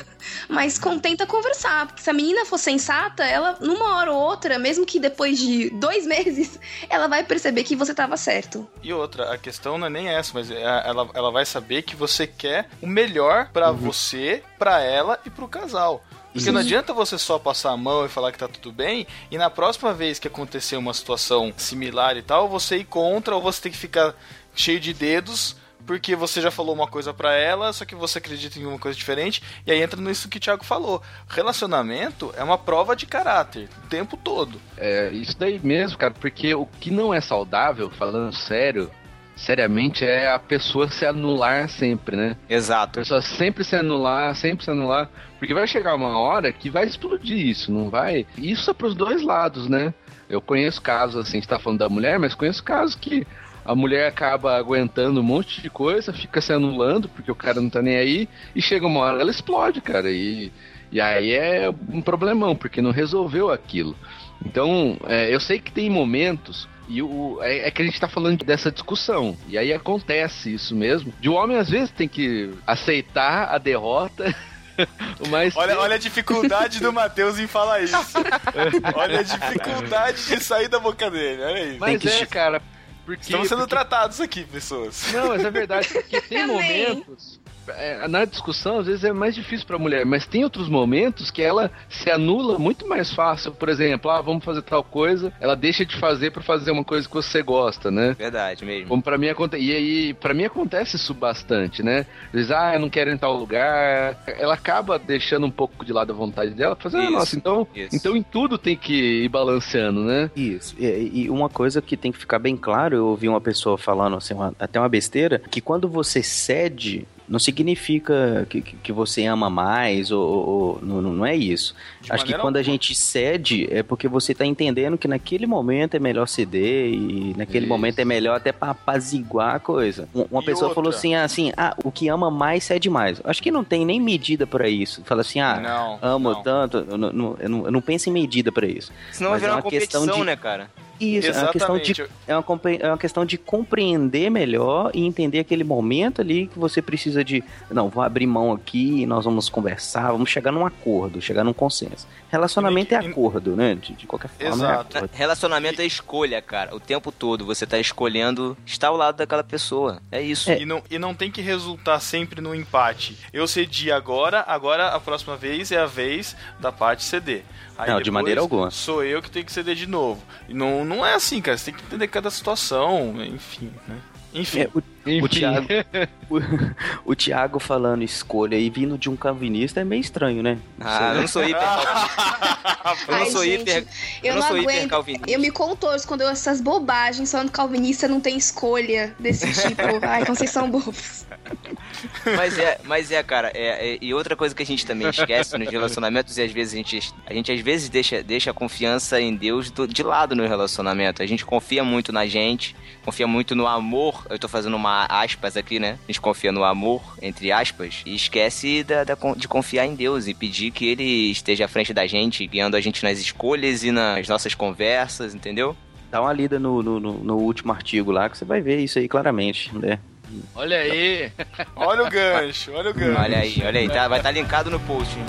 mas contenta conversar. Porque se a menina for sensata, ela, numa hora ou outra, mesmo que depois de dois meses, ela vai perceber que você tava certo. E outra, a questão não é nem essa, mas é- ela, ela vai saber que você quer o melhor pra você, pra ela e pro casal. Porque não adianta você só passar a mão e falar que tá tudo bem, e na próxima vez que acontecer uma situação similar e tal, você ir contra ou você tem que ficar cheio de dedos porque você já falou uma coisa pra ela, só que você acredita em uma coisa diferente, e aí entra nisso que o Thiago falou. Relacionamento é uma prova de caráter o tempo todo. É, isso daí mesmo, cara, porque o que não é saudável, falando sério, seriamente, é a pessoa se anular sempre, né? A Exato. pessoa sempre se anular, sempre se anular, porque vai chegar uma hora que vai explodir isso, não vai? Isso é pros dois lados, né? Eu conheço casos assim, a gente tá falando da mulher, mas conheço casos que a mulher acaba aguentando um monte de coisa, fica se anulando porque o cara não tá nem aí, e chega uma hora ela explode, cara, e, e aí é um problemão, porque não resolveu aquilo. Então, é, eu sei que tem momentos. E o, é, é que a gente tá falando dessa discussão. E aí acontece isso mesmo. De o homem, às vezes, tem que aceitar a derrota. Mas Olha, olha a dificuldade do Matheus em falar isso. olha a dificuldade de sair da boca dele, olha aí. Mas que é, cara. Porque, Estamos sendo porque- tratados aqui, pessoas. Não, mas é verdade, porque tem momentos. É, na discussão, às vezes é mais difícil pra mulher, mas tem outros momentos que ela se anula muito mais fácil. Por exemplo, ah, vamos fazer tal coisa, ela deixa de fazer pra fazer uma coisa que você gosta, né? Verdade mesmo. Como pra mim acontece. E aí, pra mim acontece isso bastante, né? Diz, ah, eu não quero ir em tal lugar. Ela acaba deixando um pouco de lado a vontade dela, fazendo, Isso, nossa, então, isso. então em tudo tem que ir balanceando, né? Isso. E, e uma coisa que tem que ficar bem claro, eu ouvi uma pessoa falando assim, uma- até uma besteira, que quando você cede, não significa que, que você ama mais, ou, ou- não, não é isso. De Acho que quando a alguma. gente cede, é porque você tá entendendo que naquele momento é melhor ceder, e naquele Isso. momento é melhor até pra apaziguar a coisa. Um- Uma E pessoa falou outra? assim, ah, assim, ah, o que ama mais cede mais. Acho que não tem nem medida pra isso. Fala assim, ah, Não, amo não. tanto, eu não, não- eu não, eu não penso em medida pra isso. Senão vai Mas é virar uma uma questão competição, de- né, cara? Isso, é uma questão de Exatamente. é uma, é uma questão de compreender melhor e entender aquele momento ali que você precisa de. Não, vou abrir mão aqui, nós vamos conversar, vamos chegar num acordo, chegar num consenso. Relacionamento é E- acordo, né? De, de qualquer forma. Exato. É. Relacionamento é escolha, cara. O tempo todo você tá escolhendo estar ao lado daquela pessoa. É isso. E não, e não tem que resultar sempre no empate. Eu cedi agora, agora a próxima vez é a vez da parte ceder. Aí Não, de maneira alguma. Sou eu que tenho que ceder de novo. Não, não é assim, cara. Você tem que entender cada situação, enfim, né? Enfim. É, o, o Thiago, o, o Thiago falando escolha e vindo de um calvinista é meio estranho, né? Ah, eu não sou hiper Eu não sou gente, hiper. Eu, não não, sou hiper aguento. calvinista. Eu me contorço quando eu ouço essas bobagens falando que calvinista não tem escolha desse tipo. Ai, então vocês são bobos. Mas é, mas é, cara, é, é- e outra coisa que a gente também esquece nos relacionamentos e às vezes a gente, a gente às vezes deixa, deixa a confiança em Deus do- de lado no relacionamento. A gente confia muito na gente, confia muito no amor. Eu tô fazendo uma aspas aqui, né? A gente confia no amor, entre aspas, e esquece da, da de confiar em Deus e pedir que Ele esteja à frente da gente, guiando a gente nas escolhas e nas nossas conversas, entendeu? Dá uma lida no, no- no último artigo lá que você vai ver isso aí claramente, né? Olha aí. Olha o gancho, olha o gancho. Olha aí, olha aí, tá, vai estar linkado no post. hein?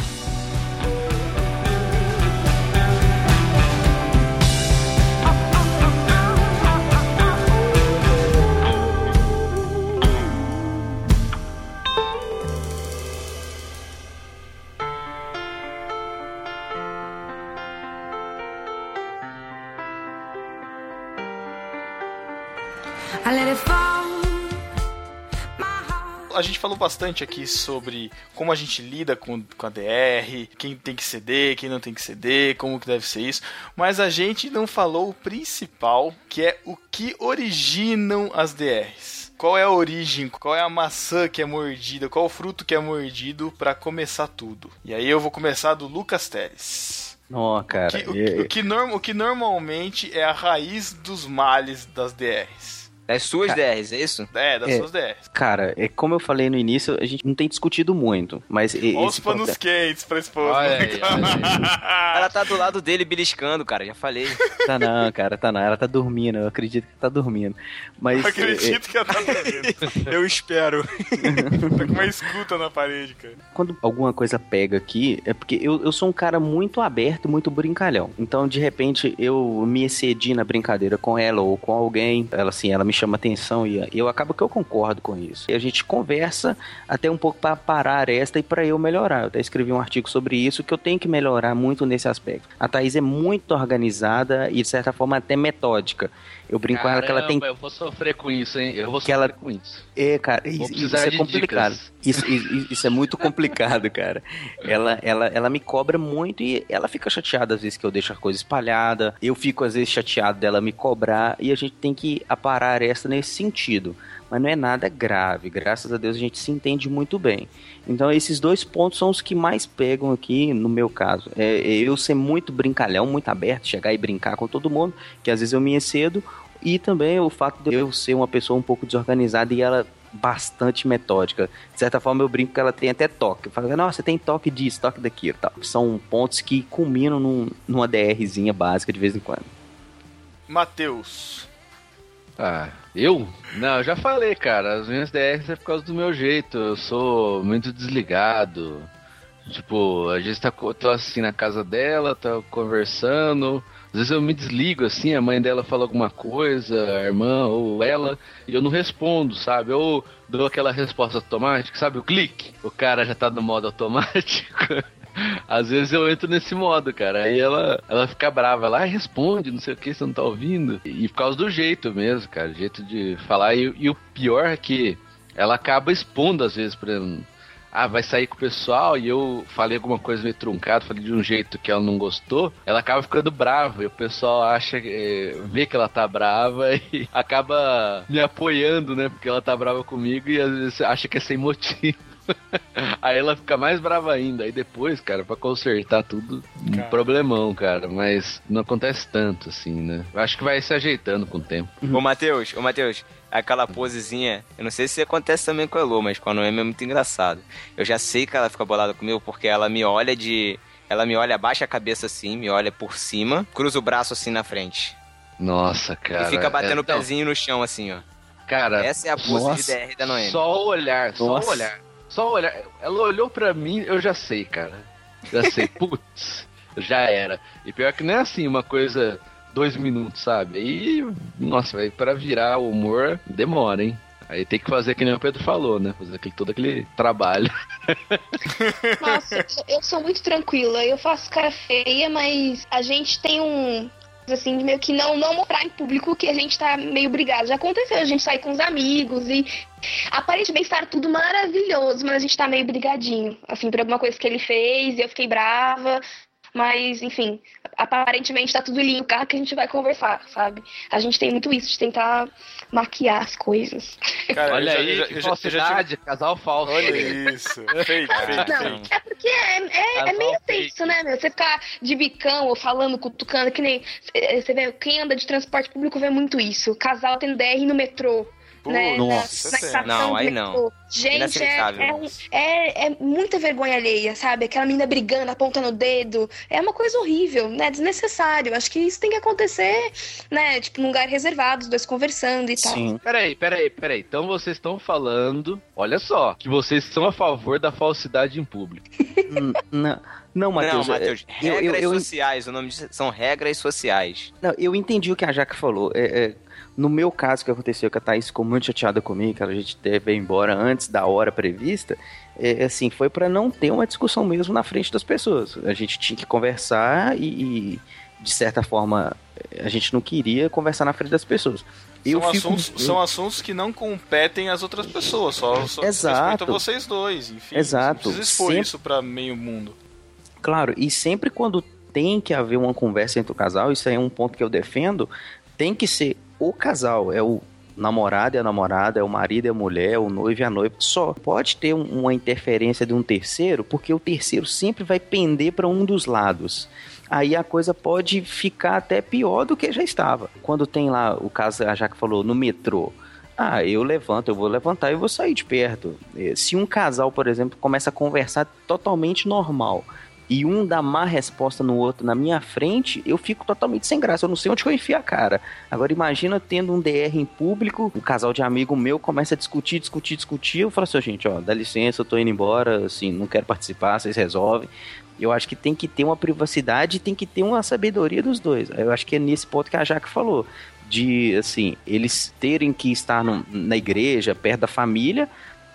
A gente falou bastante aqui sobre como a gente lida com, com a DR, quem tem que ceder, quem não tem que ceder, como que deve ser isso, mas a gente não falou o principal, que é o que originam as DRs. Qual é a origem, qual é a maçã que é mordida, qual o fruto que é mordido pra começar tudo. E aí eu vou começar do Lucas Teles. Não, cara. Que- o, que, o que norm- o que normalmente é a raiz dos males das DRs. Das suas DRs, é isso? É, das É. suas DRs. Cara, é como eu falei no início, a gente não tem discutido muito, mas e- os panos processo- quentes pra esposa. Olha aí, Ela tá do lado dele beliscando, cara, já falei. Tá não, cara, tá não. Ela tá dormindo, eu acredito que tá dormindo. Mas Eu acredito que ela tá dormindo. Eu espero. Tá com uma escuta na parede, cara. quando alguma coisa pega aqui, é porque eu, eu sou um cara muito aberto, muito brincalhão. Então, de repente, eu me excedi na brincadeira com ela ou com alguém. Ela, assim, ela me chama atenção e eu acabo que eu concordo com isso. E a gente conversa até um pouco para parar esta e para eu melhorar. Eu até escrevi um artigo sobre isso que eu tenho que melhorar muito nesse aspecto. A Thaís é muito organizada e, de certa forma, até metódica. Eu brinco com ela que ela tem Caramba, Eu vou sofrer com isso, hein? Eu vou Que sofrer ela- com isso. É, cara, isso, isso é complicado. Isso, isso, isso é muito complicado, cara. Ela, ela, ela me cobra muito e ela fica chateada às vezes que eu deixo a coisa espalhada. Eu fico às vezes chateado dela me cobrar e a gente tem que aparar essa nesse sentido. Mas não é nada grave, graças a Deus a gente se entende muito bem. Então esses dois pontos são os que mais pegam aqui no meu caso. É eu ser muito brincalhão, muito aberto, chegar e brincar com todo mundo, que às vezes eu me excedo, e também o fato de eu ser uma pessoa um pouco desorganizada e ela bastante metódica. De certa forma, eu brinco que ela tem até toque. Eu falo, nossa, tem toque disso, toque daquilo. Tal. São pontos que culminam num- numa DRzinha básica de vez em quando. Matheus. Ah, eu? Não, eu já falei, cara. As minhas DRs é por causa do meu jeito. Eu sou muito desligado. Tipo, a gente tá tô assim na casa dela, tá conversando. Às vezes eu me desligo assim, a mãe dela fala alguma coisa, a irmã ou ela, e eu não respondo, sabe? Ou dou aquela resposta automática, sabe? O clique. O cara já tá no modo automático. Às vezes eu entro nesse modo, cara. Aí ela, ela fica brava, ela "Ah, responde, não sei o que, você não tá ouvindo. E, por causa do jeito mesmo, cara, jeito de falar. E, e o pior é que ela acaba expondo, às vezes, por exemplo, ah, vai sair com o pessoal e eu falei alguma coisa meio truncada, falei de um jeito que ela não gostou, ela acaba ficando brava e o pessoal acha, eh, vê que ela tá brava e acaba me apoiando, né? Porque ela tá brava comigo e às vezes acha que é sem motivo. Aí ela fica mais brava ainda. Aí depois, cara, pra consertar tudo, um Cara. problemão, cara. Mas não acontece tanto, assim, né? Eu acho que vai se ajeitando com o tempo. Ô, Matheus, ô, Matheus, aquela posezinha, eu não sei se acontece também com a Elo, mas com a Noemi é muito engraçado. Eu já sei que ela fica bolada comigo porque ela me olha de. Ela me olha, abaixa a cabeça assim, me olha por cima, cruza o braço assim na frente. Nossa, cara. e fica batendo é- o pezinho no chão assim, ó. Cara, Essa é a pose nossa. de DR da Noemi. Só o olhar, só Nossa. o olhar. Só olhar. Ela olhou pra mim, eu já sei, cara. Já sei. Putz, já era. E pior que não é assim, uma coisa dois minutos, sabe? Aí, nossa, vai pra virar o humor, demora, hein? Aí tem que fazer que nem o Pedro falou, né? Fazer aquele, todo aquele trabalho. Nossa, eu sou muito tranquila. Eu faço cara feia, mas a gente tem um assim, de meio que não, não mostrar em público que a gente tá meio brigado. Já aconteceu, a gente sair com os amigos e aparentemente estar tudo maravilhoso, mas a gente tá meio brigadinho, assim, por alguma coisa que ele fez e eu fiquei brava. Mas, enfim, aparentemente tá tudo limpo, carro que a gente vai conversar, sabe? A gente tem muito isso, de tentar maquiar as coisas. Cara, Olha aí, já- que falsidade, casal falso. Olha isso. Fake, fake, Não, é porque é, é, é meio tenso, né, meu? Você ficar de bicão ou falando, cutucando, que nem. cê- Você vê, quem anda de transporte público vê muito isso. Casal tendo DR no metrô. Pô, né, na- nossa, na, Não, aí não. Gente, é, é, é, é muita vergonha alheia, sabe? Aquela menina brigando, apontando o dedo. É uma coisa horrível, né? Desnecessário. Acho que isso tem que acontecer, né? Tipo, num lugar reservado, os dois conversando e tal. Sim. Peraí, peraí, peraí. Então vocês estão falando, olha só, que vocês são a favor da falsidade em público. N- Não, não, Matheus. não, Matheus, é, eu, regras eu, eu, sociais, o nome disso são regras sociais. Não, eu entendi o que a Jaque falou. É, é, no meu caso, o que aconteceu, que a Thaís ficou muito chateada comigo, que a gente deve ir embora antes da hora prevista, é, assim, foi pra não ter uma discussão mesmo na frente das pessoas. A gente tinha que conversar e, e, de certa forma, a gente não queria conversar na frente das pessoas. Eu são, fico- assuntos, são assuntos que não competem às outras pessoas, só, só Exato. vocês dois, enfim. Exato. Não precisa expor Sempre- isso pra meio mundo. Claro, e sempre quando tem que haver uma conversa entre o casal, isso aí é um ponto que eu defendo, tem que ser o casal, é o namorado e a namorada, é o marido e a mulher, é o noivo e a noiva. Só pode ter um- uma interferência de um terceiro, porque o terceiro sempre vai pender para um dos lados. Aí a coisa pode ficar até pior do que já estava. Quando tem lá o caso, a Jaque falou, no metrô. Ah, eu levanto, eu vou levantar e vou sair de perto. Eh, Se um casal, por exemplo, começa a conversar totalmente normal e um dá má resposta no outro na minha frente, eu fico totalmente sem graça. Eu não sei onde eu enfio a cara. Agora imagina tendo um DR em público, um casal de amigo meu começa a discutir, discutir, discutir. Eu falo assim, "Ó, gente, ó, dá licença, eu tô indo embora, assim, não quero participar, vocês resolvem. Eu acho que tem que ter uma privacidade tem que ter uma sabedoria dos dois. Eu acho que é nesse ponto que a Jaque falou. De, assim, eles terem que estar num- na igreja, perto da família,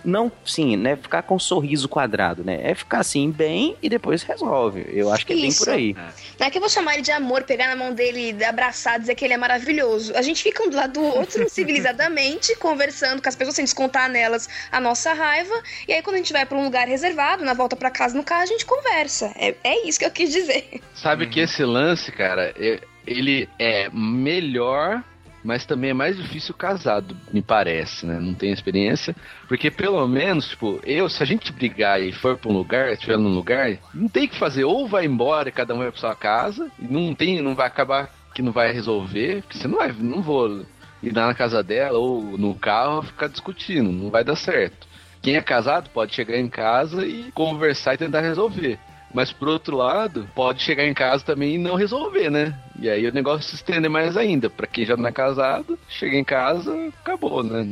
não, sim, né? Ficar com um sorriso quadrado, né? É ficar assim bem e depois resolve. Eu acho que é bem por aí. Não é que eu vou chamar ele de amor, pegar na mão dele, abraçar, dizer que ele é maravilhoso. A gente fica um do lado do outro, civilizadamente, conversando com as pessoas, sem descontar nelas a nossa raiva. E aí, quando a gente vai pra um lugar reservado, na volta pra casa no carro, a gente conversa. É, é isso que eu quis dizer. Sabe que esse lance, cara, é- ele é melhor, mas também é mais difícil casado, me parece, né? Não tenho experiência. Porque pelo menos, tipo, eu, se a gente brigar e for pra um lugar, estiver num lugar, não tem o que fazer. Ou vai embora e cada um vai pra sua casa, não tem, não vai acabar que não vai resolver, porque você não vai, não vou ir lá na casa dela ou no carro ficar discutindo, não vai dar certo. Quem é casado pode chegar em casa e conversar e tentar resolver. Mas por outro lado, pode chegar em casa também e não resolver, né? E aí o negócio se estende mais ainda. Pra quem já não é casado, chega em casa, acabou, né?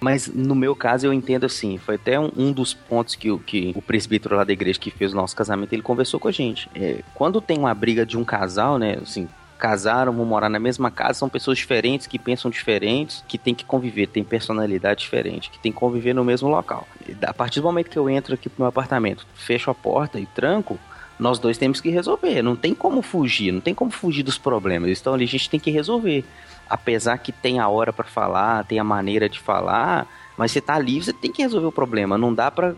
Mas no meu caso eu entendo assim, foi até um, um dos pontos que, o- que o presbítero lá da igreja que fez o nosso casamento, ele conversou com a gente. É, quando tem uma briga de um casal, né, assim, casaram, vão morar na mesma casa, são pessoas diferentes, que pensam diferentes, que tem que conviver, tem personalidade diferente, que tem que conviver no mesmo local. E A partir do momento que eu entro aqui pro meu apartamento, fecho a porta e tranco, nós dois temos que resolver. Não tem como fugir, não tem como fugir dos problemas. Eles estão ali, a gente tem que resolver. Apesar que tem a hora pra falar, tem a maneira de falar, mas você tá ali, você tem que resolver o problema. Não dá pra.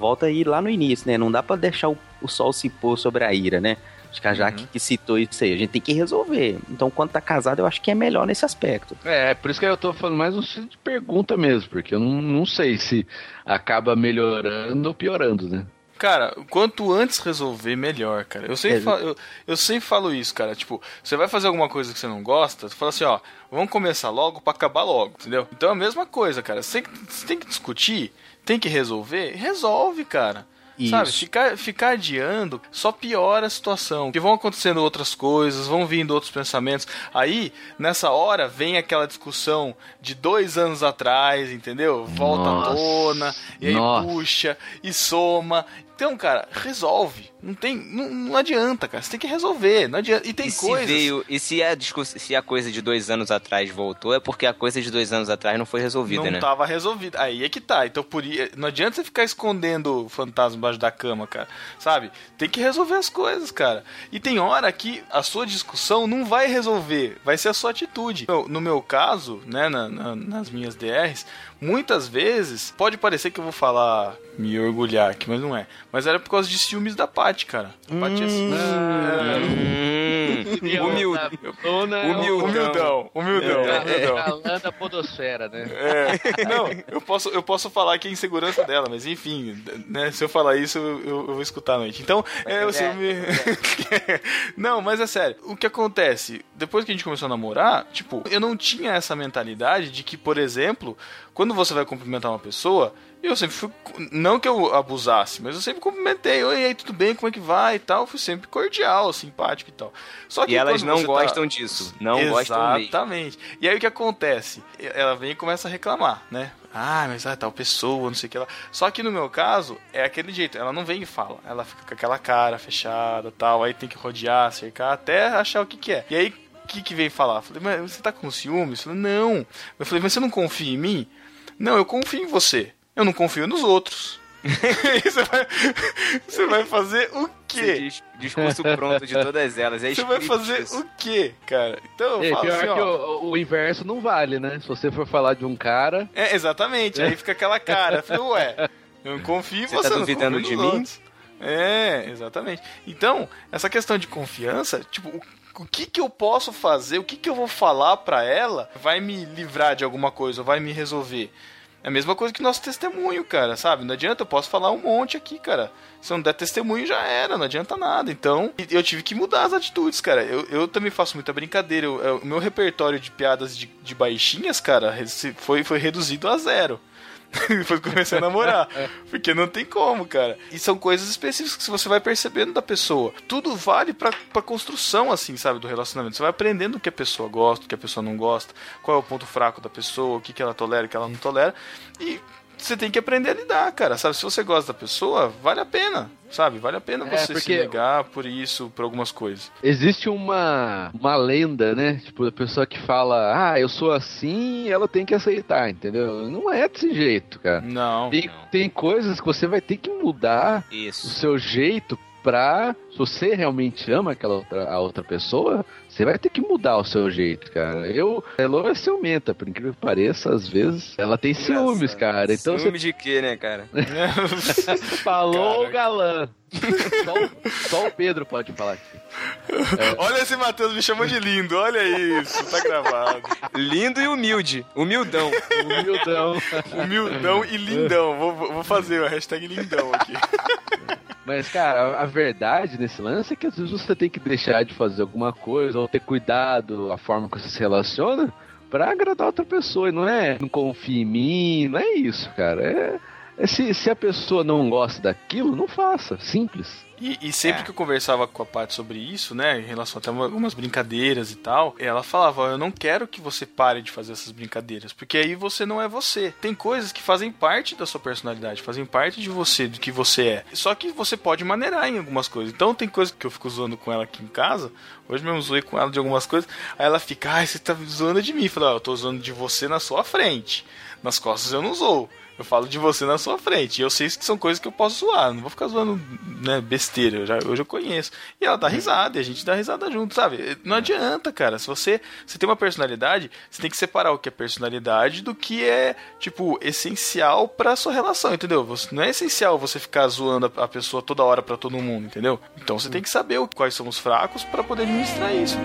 volta aí lá no início, né? Não dá pra deixar o, o sol se pôr sobre a ira, né? Acho que a Jaque que citou isso aí. A gente tem que resolver. Então, quando tá casado, eu acho que é melhor nesse aspecto. É, por isso que eu tô falando mais um sentido de pergunta mesmo, porque eu não, não sei se acaba melhorando ou piorando, né? Cara, quanto antes resolver, melhor, cara. Eu sempre, É. falo, eu, eu sempre falo isso, cara. Tipo, você vai fazer alguma coisa que você não gosta, você fala assim, ó, vamos começar logo pra acabar logo, entendeu? Então é a mesma coisa, cara. Você, tem que- você tem que discutir, tem que resolver, resolve, cara. Sabe, Isso. ficar, ficar adiando só piora a situação. Que vão acontecendo outras coisas, vão vindo outros pensamentos. Aí, nessa hora, vem aquela discussão de dois anos atrás, entendeu? Volta à tona, e aí Nossa. puxa, e soma. Então, cara, resolve. Não tem. Não, não adianta, cara. Você tem que resolver. Não adianta. E tem e coisas. Se veio, e se a, se a coisa de dois anos atrás voltou, é porque a coisa de dois anos atrás não foi resolvida, não né? tava resolvido. Aí é que tá. Então por i- não adianta você ficar escondendo o fantasma embaixo da cama, cara. Sabe? Tem que resolver as coisas, cara. E tem hora que a sua discussão não vai resolver, vai ser a sua atitude. No, no meu caso, né, na- na- nas minhas DRs, muitas vezes pode parecer que eu vou falar me orgulhar aqui, mas não é. Mas era por causa de ciúmes da Paty, cara. A Paty é assim. Hum, humilde. Dona, Humildão. Humildão, humildão, humildão. Galã da podosfera, né? É, não, eu posso, eu posso falar que é insegurança dela, mas enfim, né, se eu falar isso, eu, eu- vou escutar à noite. Então, é, o ciúme... não, mas é sério, o que acontece? Depois que a gente começou a namorar, tipo, eu não tinha essa mentalidade de que, por exemplo, quando você vai cumprimentar uma pessoa, eu sempre fui. Não que eu abusasse, mas eu sempre cumprimentei. Oi, e aí, tudo bem? Como é que vai e tal? Fui sempre cordial, simpático e tal. Só que E elas quando não você tá- gostam disso. Não gostam mesmo. Exatamente. E aí o que acontece? Ela vem e começa a reclamar, né? Ah, mas ah, tal pessoa, não sei o que lá. Só que no meu caso, é aquele jeito. Ela não vem e fala. Ela fica com aquela cara fechada tal. Aí tem que rodear, cercar, até achar o que, que é. E aí, o que, que vem falar? Eu Falei, mas você tá com ciúmes? Eu falei, não. Eu falei, mas você não confia em mim? Não, eu confio em você. Eu não confio nos outros. Você, vai, você vai fazer o quê? dis- discurso pronto de todas elas. É Você vai fazer isso. o quê, cara? Então eu É, falo pior assim, que ó. o, o inverso não vale, né? Se você for falar de um cara. É, exatamente. Aí fica aquela cara. Falei, ué, eu não confio em Você você, tá não duvidando de mim? outros. É, exatamente. Então, essa questão de confiança, tipo, o, o que que eu posso fazer, o que que eu vou falar pra ela vai me livrar de alguma coisa, vai me resolver. É a mesma coisa que nosso testemunho, cara, sabe? Não adianta, eu posso falar um monte aqui, cara. Se eu não der testemunho, já era, não adianta nada. Então, eu tive que mudar as atitudes, cara. Eu, eu também faço muita brincadeira. Eu- o meu repertório de piadas de, de baixinhas, cara, foi, foi reduzido a zero. Depois comecei a namorar. Porque não tem como, cara. E são coisas específicas que você vai percebendo da pessoa. Tudo vale pra, pra construção, assim, sabe, do relacionamento. Você vai aprendendo o que a pessoa gosta, o que a pessoa não gosta, qual é o ponto fraco da pessoa, o que, que ela tolera, o que ela não tolera. E você tem que aprender a lidar, cara. Sabe, se você gosta da pessoa, vale a pena. Sabe, vale a pena É, você se negar por isso, por algumas coisas. Existe uma, uma lenda, né? Tipo, a pessoa que fala, ah, eu sou assim, ela tem que aceitar, entendeu? Não é desse jeito, cara. Não. Tem, tem coisas que você vai ter que mudar o Isso. seu jeito pra. Se você realmente ama aquela outra, a outra pessoa, você vai ter que mudar o seu jeito, cara. Eu. A Elo é ciumenta, por incrível que pareça, às vezes ela tem ciúmes, cara. Então Ciúme de quê, né, cara? você falou Cara. galã. Só, o- só o Pedro pode falar aqui. Olha esse Matheus me chamou de lindo, olha isso, tá gravado. Lindo e humilde. Humildão. Humildão. Humildão e lindão. Vou, vou vou fazer a hashtag lindão aqui. Mas, cara, a, verdade nesse lance é que às vezes você tem que deixar de fazer alguma coisa ou ter cuidado a forma que você se relaciona pra agradar outra pessoa. E não é não confia em mim, não é isso, cara. É se, se a pessoa não gosta daquilo, não faça. Simples. E, e sempre É. que eu conversava com a Paty sobre isso, né, em relação até uma- algumas brincadeiras e tal, ela falava: Eu não quero que você pare de fazer essas brincadeiras, porque aí você não é você. Tem coisas que fazem parte da sua personalidade, fazem parte de você, do que você é. Só que você pode maneirar em algumas coisas. Então tem coisas que eu fico zoando com ela aqui em casa. Hoje mesmo zoei com ela de algumas coisas. Aí ela fica: Ai, você tá zoando de mim. Eu falo: "Ah, Eu tô zoando de você na sua frente. Nas costas eu não zoo. Eu falo de você na sua frente. E eu sei que são coisas que eu posso zoar. Não vou ficar zoando né, besteira. Eu já, hoje eu conheço. E ela dá risada. E a gente dá risada junto, sabe? Não adianta, cara. Se você, você tem uma personalidade, você tem que separar o que é personalidade do que é, tipo, essencial pra sua relação, entendeu? Você, não é essencial você ficar zoando a, a pessoa toda hora pra todo mundo, entendeu? Então você tem que saber quais são os fracos pra poder administrar isso.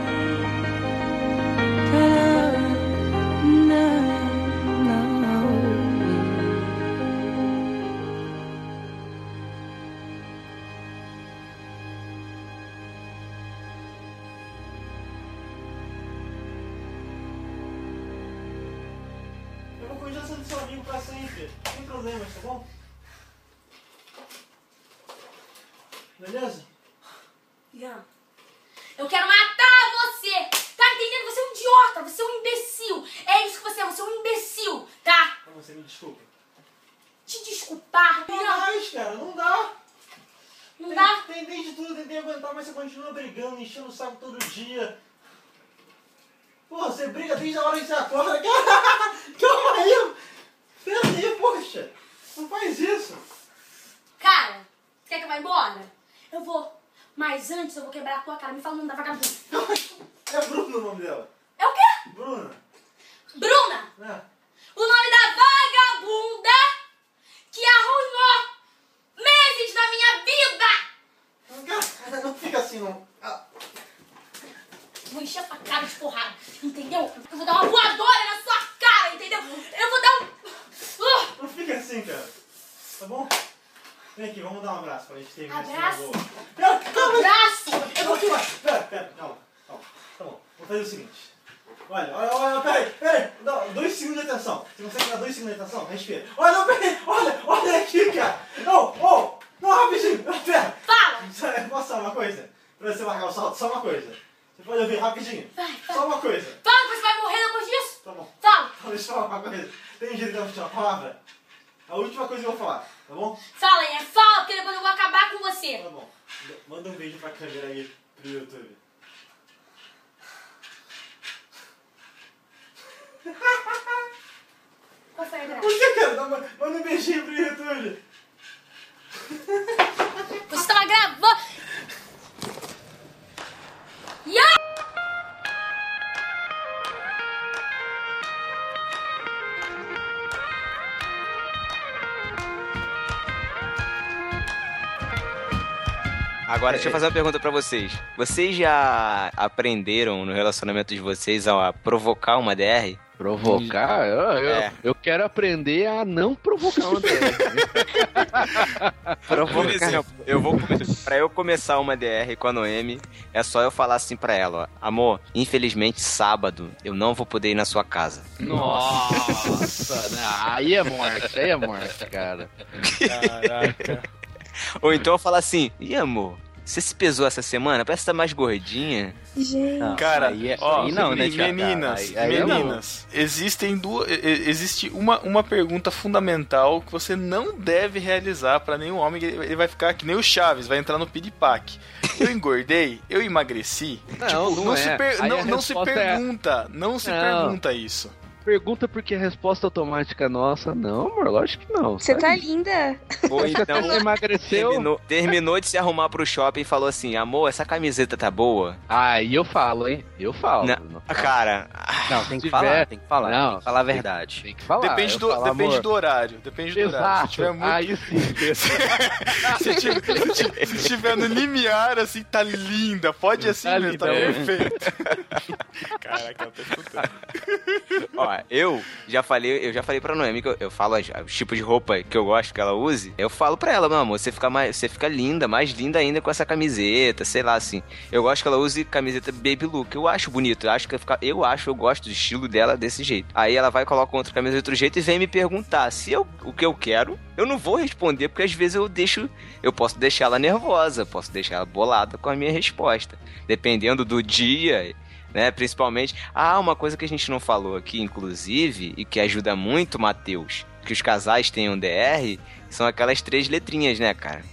Deixa eu fazer uma pergunta pra vocês. Vocês já aprenderam no relacionamento de vocês a provocar uma DR? Provocar? Eu, eu, É. eu quero aprender a não provocar uma DR. Por exemplo, eu vou pra eu começar uma DR com a Noemi, é só eu falar assim pra ela, ó, amor, infelizmente sábado eu não vou poder ir na sua casa. Nossa, né? aí é morte, aí é morte, cara. Caraca. Ou então eu falar assim, e amor, você se pesou essa semana? Parece que tá mais gordinha. Gente. Cara, aí é- ó, aí não, né, meninas, Aí- aí não. meninas, existem duas, existe uma, uma pergunta fundamental que você não deve realizar pra nenhum homem, ele ele vai ficar que nem o Chaves, vai entrar no piripaque. Eu engordei, eu emagreci. Não, tipo, não se é. per- Aí não, não se é- pergunta, não se Não. pergunta isso. Pergunta porque a resposta automática é nossa. Não, amor, lógico que não. Você tá linda. Ou Você então emagreceu. terminou, terminou de se arrumar pro shopping e falou assim, amor, essa camiseta tá boa? Aí eu falo, hein? Eu falo. Não, Não, Cara, Não, tem que Se falar, tiver- tem que falar, Não, tem que falar a verdade. Tem que falar. depende do, falo, depende amor, do horário, depende do horário. Se tiver muito Aí sim. se, tiver, se tiver- se tiver no limiar, assim, tá linda. Pode ir assim Tá mesmo, tá linda, é. perfeito. Caraca, eu tô escutando. Ó, eu já falei, eu já falei pra Noemi que eu, eu falo as- os tipos de roupa que eu gosto que ela use. Eu falo pra ela, meu amor, você fica mais, você fica linda, mais linda ainda com essa camiseta, sei lá assim. Eu gosto que ela use camiseta baby look. Eu acho bonito, eu acho que fica, eu acho, eu gosto do estilo dela desse jeito. Aí ela vai coloca outra camiseta de outro jeito e vem me perguntar se eu, o que eu quero. Eu não vou responder porque às vezes eu deixo, eu posso deixar ela nervosa, posso deixar ela bolada com a minha resposta, dependendo do dia né? Principalmente. Ah, uma coisa que a gente não falou aqui, inclusive, e que ajuda muito, Matheus, que os casais tenham DR, são aquelas três letrinhas, né, cara?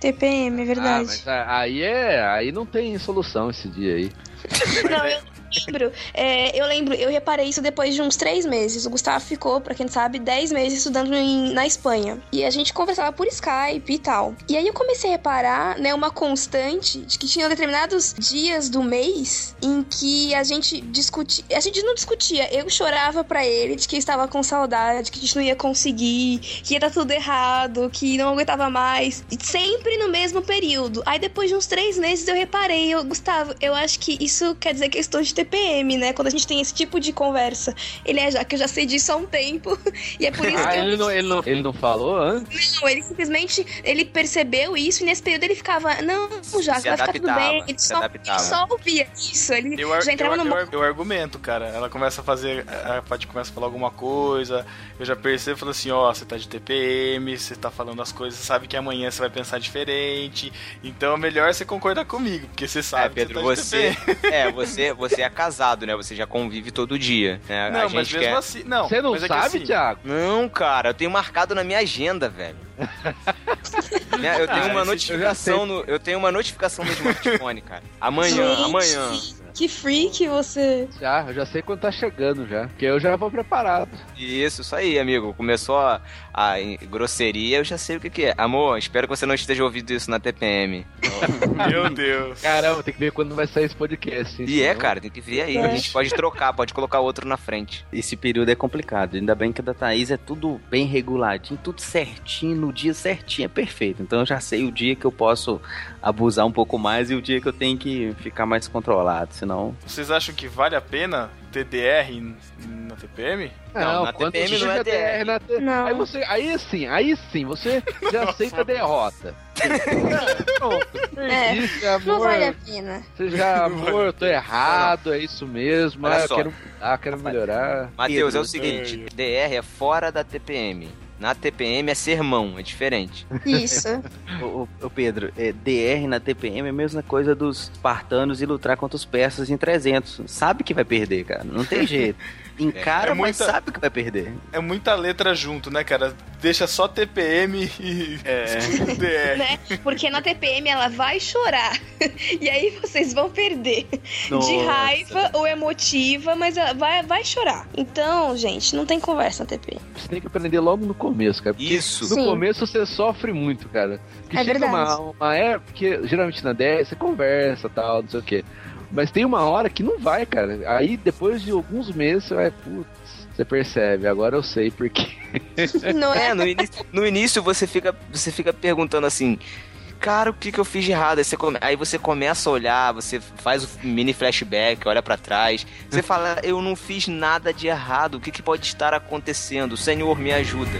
TPM, é Ah, verdade. mas a- aí é. Aí não tem solução esse dia aí. Não, eu lembro. é, eu lembro, eu reparei isso depois de uns três meses. O Gustavo ficou, pra quem sabe, dez meses estudando em- na Espanha. E a gente conversava por Skype e tal. E aí eu comecei a reparar, né, uma constante de que tinha determinados dias do mês em que a gente discutia. A gente não discutia, eu chorava pra ele de que estava com saudade, que a gente não ia conseguir, que ia dar tudo errado, que não aguentava mais. E sempre no mesmo período. Aí depois de uns três meses eu reparei, eu, Gustavo, eu acho que isso quer dizer que eu estou de TPM, né? Quando a gente tem esse tipo de conversa. Ele é já que eu já sei disso há um tempo. E é por isso Ah, que eu ele não, ele, não, ele não falou antes? não, ele simplesmente ele percebeu isso e nesse período ele ficava, não, já vai ficar tudo bem. Ele só, ele só ouvia isso. Ele Eu, já entrava eu, no eu, eu argumento, cara. Ela começa a fazer. A Paty começa a falar alguma coisa. Eu já percebo e falo assim: ó, você tá de TPM, você tá falando as coisas, sabe que amanhã você vai pensar diferente. Então é melhor você concordar comigo, porque você sabe É, Pedro, que você tá de você, TPM. É, você, você é casado, né? Você já convive todo dia. Né? Não, a mas gente mesmo quer... assim. Não, Você não mas é sabe, assim, Thiago? Não, cara, eu tenho marcado na minha agenda, velho. Eu tenho Ah, uma notificação no, eu tenho uma notificação no smartphone, cara. Amanhã, Gente, amanhã. Que freak você. Já, eu já sei quando tá chegando já. Porque eu já vou preparado. Isso, isso aí, amigo. Começou a, a grosseria, eu já sei o que, que é. Amor, espero que você não esteja ouvindo isso na TPM. Meu Deus. Caramba, tem que ver quando vai sair esse podcast. hein, E é, cara, tem que ver aí. É. A gente pode trocar, pode colocar outro na frente. Esse período é complicado. Ainda bem que a da Thaís é tudo bem reguladinho, tudo certinho, no dia certinho, é perfeito. Então eu já sei o dia que eu posso abusar um pouco mais e o dia que eu tenho que ficar mais controlado. Senão. Vocês acham que vale a pena ter DR na TPM? Não, Não, na TPM não é DR. na T- Não. Aí você, aí sim, aí sim, você já aceita a derrota. Pronto, É, amor. Não vale a pena. Você já, amor, eu tô errado, é isso mesmo. Ah, eu quero mudar, quero melhorar. Matheus, é o seguinte: DR é fora da TPM. Na TPM é sermão, é diferente. Isso. Ô, Pedro, é, DR na TPM é a mesma coisa dos espartanos e lutar contra os persas em 300. Sabe que vai perder, cara. Não tem jeito. Encara, É mas muita- sabe que vai perder. É muita letra junto, né, cara? Deixa só TPM e É. DR. né? Porque na TPM ela vai chorar. E aí vocês vão perder. De Nossa. raiva ou emotiva, mas ela vai, vai chorar. Então, gente, não tem conversa na TPM. Você tem que aprender logo no começo, cara. Porque Isso. no Sim. começo você sofre muito, cara. Porque É chega verdade. uma, uma época, porque geralmente na 10 você conversa tal, não sei o quê. Mas tem uma hora que não vai, cara. Aí depois de alguns meses você vai, putz, você percebe, agora eu sei por quê. Não é? É, no início, no início você fica, você fica perguntando assim. Cara, o que, que eu fiz de errado? Aí você, come- aí você começa a olhar, você faz o mini flashback, olha pra trás. Você fala, eu não fiz nada de errado. O que, que pode estar acontecendo? Senhor, me ajuda.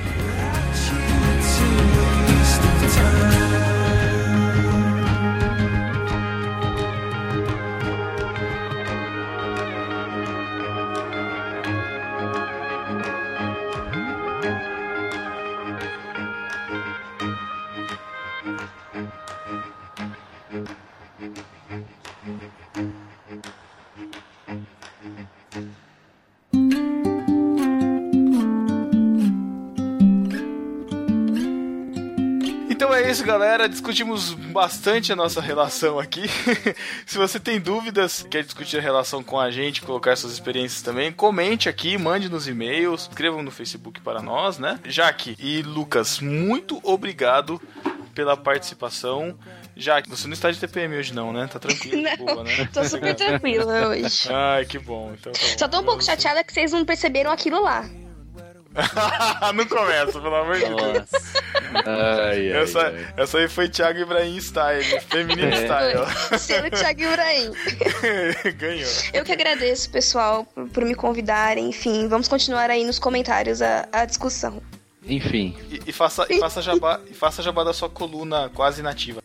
Então é isso, galera. Discutimos bastante a nossa relação aqui. Se você tem dúvidas, quer discutir a relação com a gente, colocar suas experiências também, comente aqui, mande nos e-mails, escrevam no Facebook para nós, né? Jaque e Lucas, muito obrigado pela participação. Jaque, você não está de TPM hoje não, né? Tá tranquilo, de boa, né? Tô super tranquila hoje. Ai, que bom. Então, tá bom. Só tô um pouco chateada que vocês não perceberam aquilo lá. não começa, pelo amor de Deus. Ai, ai, Essa, ai. essa aí foi Thiago Ibrahim Style, feminino É. style. Sendo Thiago Ibrahim. Ganhou. Eu que agradeço, pessoal, por, por me convidarem. Enfim, vamos continuar aí nos comentários a, a discussão. Enfim, E, e faça, e, faça jabá, e faça jabá da sua coluna quase nativa.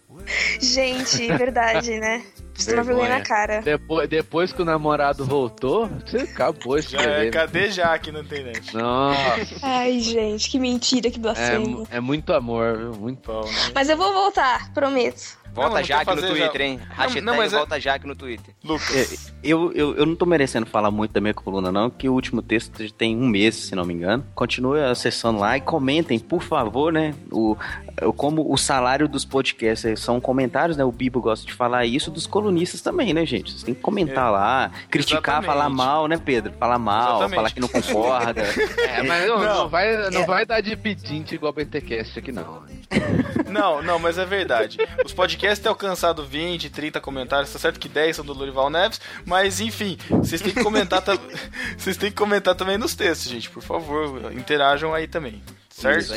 Gente, verdade, né? Preciso tomar Vergonha. na cara. depois, depois que o namorado voltou, você acabou de Já é, escrever. cadê já aqui na internet? Nossa, Ai, gente, que mentira, que é, blasfêmia. é muito amor, viu? Muito Bom, né? Mas eu vou voltar, prometo. Volta não Jaque quer no Twitter, já- hein? Hashtag não, mas é- volta Jaque no Twitter. Lucas, Eu, eu, eu não tô merecendo falar muito da minha coluna, não, que o último texto tem um mês, se não me engano. Continue acessando lá e comentem, por favor, né? O, o- como o salário dos podcasts são comentários, né? O Bibo gosta de falar isso dos colunistas também, né, gente? Vocês têm que comentar É, lá, criticar, exatamente. falar mal, né, Pedro? Falar mal, Exatamente. falar que não concorda. É, mas não, Não. não vai, não vai dar de pedinte igual o BTcast aqui, não. não, não, mas é verdade. Os podcasts têm alcançado 20, 30 comentários, tá certo que 10 são do Lorival Neves, mas enfim, vocês têm que comentar vocês têm que comentar também nos textos, gente, por favor, interajam aí também. Certo?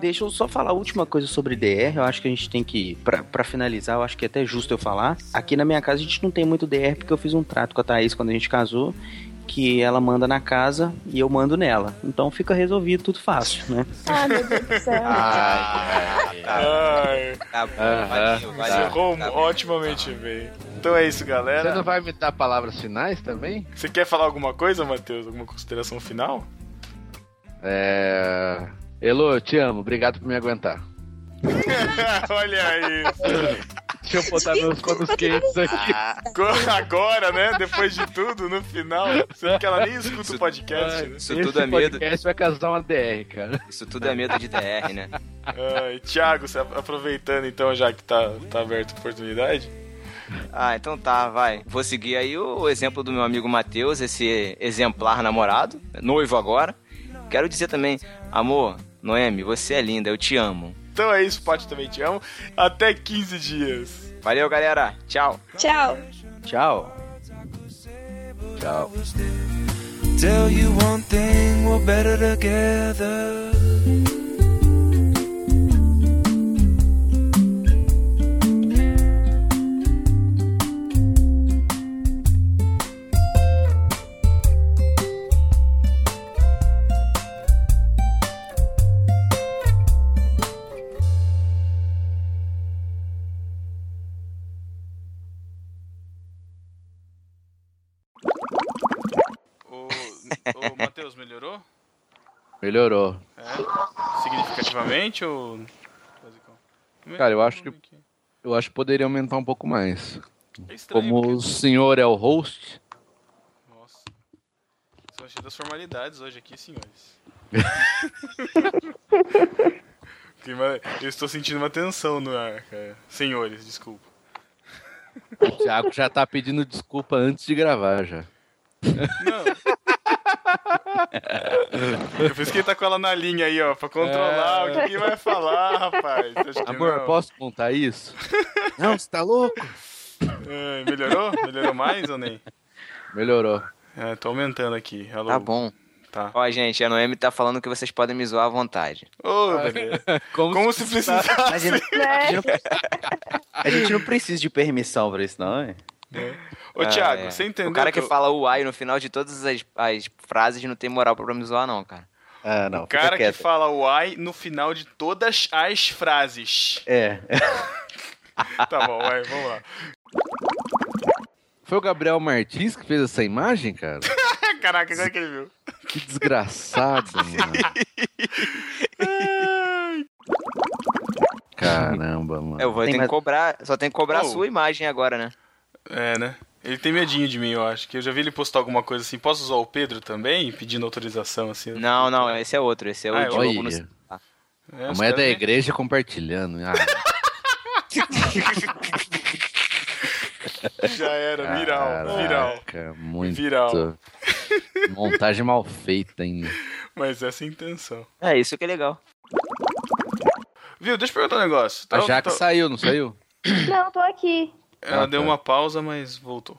Deixa eu só falar a última coisa sobre DR. Eu acho que a gente tem que, pra finalizar, eu acho que é até justo eu falar. Aqui na minha casa a gente não tem muito DR porque eu fiz um trato com a Thaís quando a gente casou. Que ela manda na casa e eu mando nela. Então fica resolvido, tudo fácil, né? Ai, meu Deus do céu. Ai, Tá bom, Aham, valeu, valeu. encerrou Tá bom. otimamente bem. Então é isso, Você galera. não vai me dar palavras finais também? Você quer falar alguma coisa, Matheus? Alguma consideração final? É. Elô, eu te amo, obrigado por me aguentar. Olha isso. Deixa eu botar meus panos quentes aqui. Agora, né? Depois de tudo, no final. Sendo que ela nem escuta o podcast, né? Isso Esse tudo é medo. podcast vai casar uma DR, cara. Isso tudo é medo de DR, né? Ai, Thiago, você aproveitando então, já que tá, tá aberta a oportunidade. Ah, então tá, vai. Vou seguir aí o exemplo do meu amigo Matheus, esse exemplar namorado, noivo agora. Quero dizer também, amor, Noemi, você é linda, eu te amo. Então é isso, Pote também te amo. Até 15 dias. Valeu, galera. Tchau. Tchau. Tchau. Tchau. Tell you one thing, we're better together. Melhorou. É? Significativamente ou. Cara, eu acho que eu acho que poderia aumentar um pouco mais. É estranho, Como o senhor é o host, Nossa. São cheias das formalidades hoje aqui, senhores. Eu estou sentindo uma tensão no ar, cara. Senhores, desculpa. o Thiago já tá pedindo desculpa antes de gravar já. É por isso que ele tá com ela na linha aí, ó, pra controlar É. o que, que vai falar, rapaz. Amor, não. posso contar isso? Não, você tá louco? Ai, melhorou? Melhorou mais ou nem? Melhorou. É, tô aumentando aqui. Alô? Tá bom. Tá. Ó, gente, a Noemi tá falando que vocês podem me zoar à vontade. Ô, bebê. Como, Como se precisasse. A gente, a gente não precisa de permissão pra isso, não, é? Ô, Ah, Thiago, é. você entendeu? O cara que eu- fala uai no final de todas as, as frases não tem moral pra me zoar, não, cara. Ah, não. O cara que fala uai no final de todas as frases. É. Tá bom, vai, vamos lá. Foi o Gabriel Martins que fez essa imagem, cara? Caraca, agora que ele viu. Que desgraçado, mano. Caramba, mano. Eu vou Tem ter mais- que cobrar, só tem que cobrar Oh. a sua imagem agora, né? É, né? Ele tem medinho de mim, eu acho. Que eu já vi ele postar alguma coisa assim. Posso usar o Pedro também? Pedindo autorização, assim. Não, não, esse é outro, esse é o Ah, é Diogo no... É, a os mulher caras da nem- igreja compartilhando. Ah, Já era, viral, viral. caraca, muito. Viral. Montagem mal feita ainda. Mas essa é a intenção. É, isso que é legal. Viu, deixa eu perguntar um negócio. A Tá- Jaque tá- saiu, não saiu? Não, tô aqui. Ela Ah, deu tá. uma pausa, mas voltou.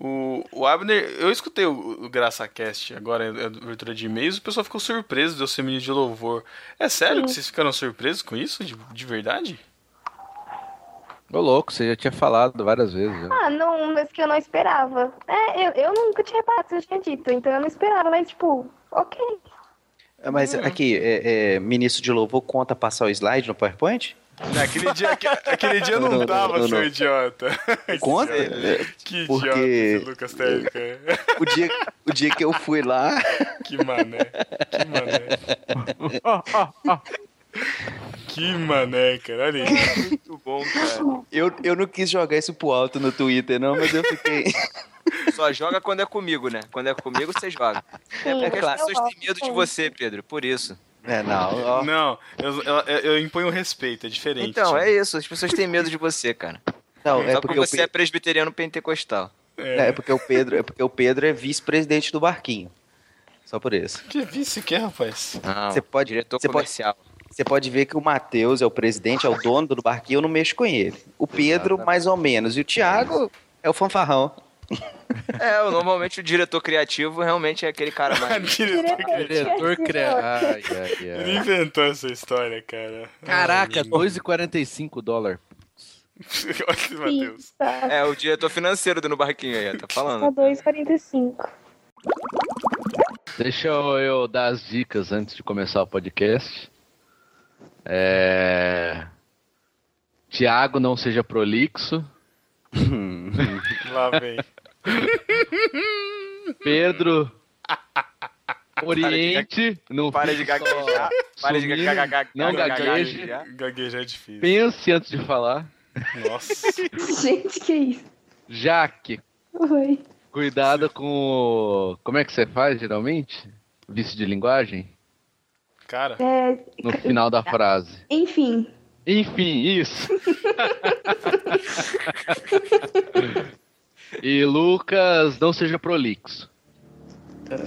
O, o Abner, eu escutei o, o GraçaCast agora, a abertura de e-mails, o pessoal ficou surpreso de eu ser menino de louvor. É sério Sim. que vocês ficaram surpresos com isso? De, de verdade? Ô louco, você já tinha falado várias vezes. já. Ah, não, mas que eu não esperava. É, eu, eu nunca tinha reparado que você tinha dito, então eu não esperava, mas tipo, ok. Mas aqui, é, é, ministro de louvor conta passar o slide no PowerPoint? Naquele dia, aque- aquele dia eu não, Não, não, tava, não, seu não. idiota. Conta? Que Porque- idiota Lucas cara. O dia, o dia que eu fui lá, Que mané. Que mané. Que mané, cara. Olha aí. Muito bom, cara. eu, eu não quis jogar isso pro alto no Twitter, não, mas eu fiquei. Só joga quando é comigo, né? Quando é comigo, você joga. É porque as pessoas têm medo de você, Pedro, por isso. É, não, ó. Não, eu, eu, eu imponho respeito, é diferente. Então, é isso, as pessoas têm medo de você, cara. Não, é Só porque você Pe- é presbiteriano pentecostal. É, é porque o Pedro, é porque o Pedro é vice-presidente do barquinho. Só por isso. Que vice que é, rapaz? Não, Você pode, diretor você pode, comercial. você pode ver que o Matheus é o presidente, é o dono do barquinho, eu não mexo com ele. O Pedro, mais ou menos. E o Thiago é o fanfarrão. É, normalmente o diretor criativo realmente é aquele cara mais. Diretor Diretor criativo. Ele inventou essa história, cara. Caraca, 2,45 dólares. Olha, Matheus. Tá, É, o diretor financeiro do No Barquinho aí, tá tá falando. 2,45. Deixa eu, eu dar as dicas antes de começar o podcast. É... Tiago, não seja prolixo. Lá vem. Pedro, oriente. Não Para de gaguejar. Para de gaguejar. Não gagueje. Gaguejar é difícil. Pense antes de falar. Nossa. Gente, que isso? Jaque, Oi. cuidado com o... Como é que você faz, geralmente? Vício de linguagem? Cara. É, No final da frase. enfim. Enfim, isso. e Lucas, não seja prolixo.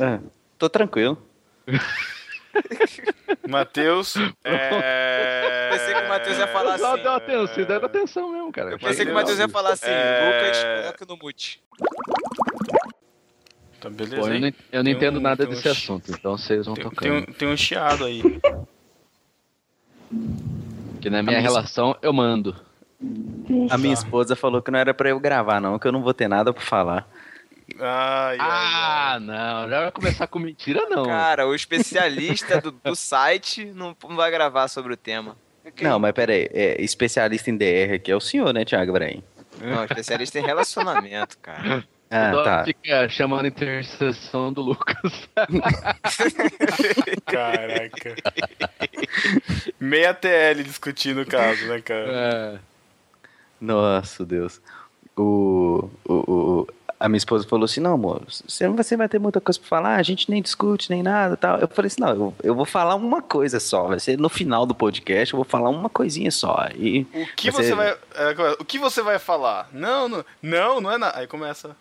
Ah, tô tranquilo. Matheus. É... Pensei que o Matheus ia falar assim. dá atenção, dá atenção mesmo, cara. Eu pensei que o Matheus ia falar assim, É. Lucas, coloca no mute. Tá beleza. Pô, eu não, eu não Tem entendo um- nada um desse chi- assunto, então vocês vão Tem, tocando. tem um, tem um chiado aí. Que na minha A minha- relação eu mando. A minha esposa falou que não era pra eu gravar, não, que eu não vou ter nada pra falar. Ai, ai, Ah, não, já vai começar com mentira, não. Cara, o especialista do, do site não, não vai gravar sobre o tema. Não, mas pera aí, é, especialista em DR aqui é o senhor, né, Thiago Ibrahim? Não, especialista em relacionamento, cara. Ah, Só tá. Fica chamando a interseção do Lucas. Caraca. Meia TL discutindo o caso, né, cara? É. Nossa, Deus. O, o, o- a minha esposa falou assim, não, amor, você, você vai ter muita coisa pra falar, a gente nem discute, nem nada tal. Eu falei assim, não, eu, eu vou falar uma coisa só, vai ser no final do podcast, eu vou falar uma coisinha só. E O que você vai. é, é? O que você vai falar? Não, não, não, não é nada. Aí começa.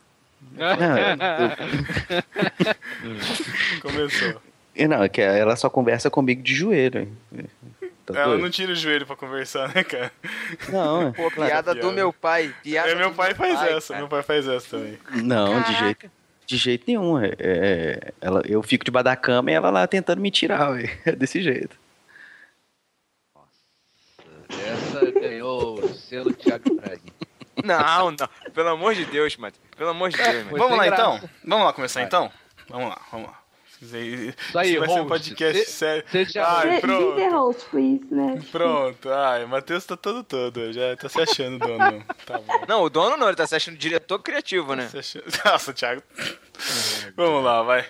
Começou. E Não, é que ela só conversa comigo de joelho. Tá Ela doido? não tira o joelho pra conversar, né, cara? Não, é. Pô, piada do meu pai. Piada É, meu pai faz pai, essa, cara. meu pai faz essa também. Não, de Caraca. jeito, de jeito nenhum. É, é- ela, eu fico debaixo da cama e ela lá tentando me tirar, ué. é desse jeito. Essa ganhou o selo Thiago Ibrahim. Não, não. Pelo amor de Deus, Matheus. Pelo amor de Deus, Matheus. Vamos lá então? Vamos lá começar então? Vamos lá, vamos lá. Isso aí, Isso vai ser um host. podcast sério. cê já- Ai, the pronto. host, please, né? Pronto. Ai, o Matheus tá todo todo. Já tá se achando dono. Tá bom. Não, o dono não, ele tá se achando diretor criativo, né? Se achando... Nossa, Thiago. Vamos lá, vai.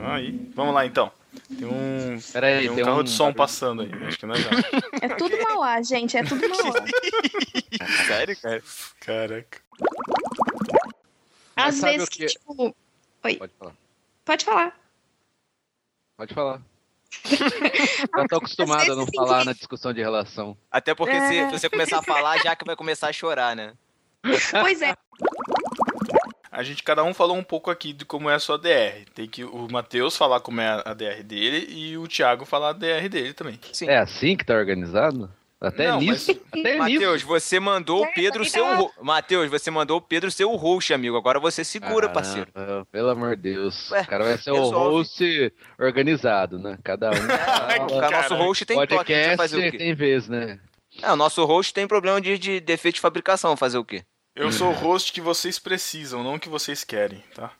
Aí, vamos lá então. Tem um, Pera aí, tem um tem carro um de som passando aí. Acho que nós já. É tudo Mauá, gente, é tudo Mauá. Sério, cara? Caraca. Às vezes que, que- tipo... Oi, Pode falar. pode falar. Pode falar. Eu tô acostumado a não falar na discussão de relação. Até porque É. se você começar a falar, já que vai começar a chorar, né? Pois é, A gente, cada um falou um pouco aqui de como é a sua DR. Tem que o Matheus falar como é a DR dele e o Thiago falar a DR dele também. Sim. É assim que tá organizado? Até Não, nisso? Até nisso. Matheus, você mandou o Pedro ser o ro- Matheus, você mandou o Pedro ser o host, amigo. Agora você segura, parceiro. Caramba, Pelo amor de Deus. Ué, o cara vai ser o resolve. host organizado, né? Cada um. O fala. nosso host tem toque, a gente vai Podcast fazer o quê? tem vez, né? É, o nosso host tem problema de, de defeito de fabricação, fazer o quê? Eu sou o host que vocês precisam, não o que vocês querem, tá?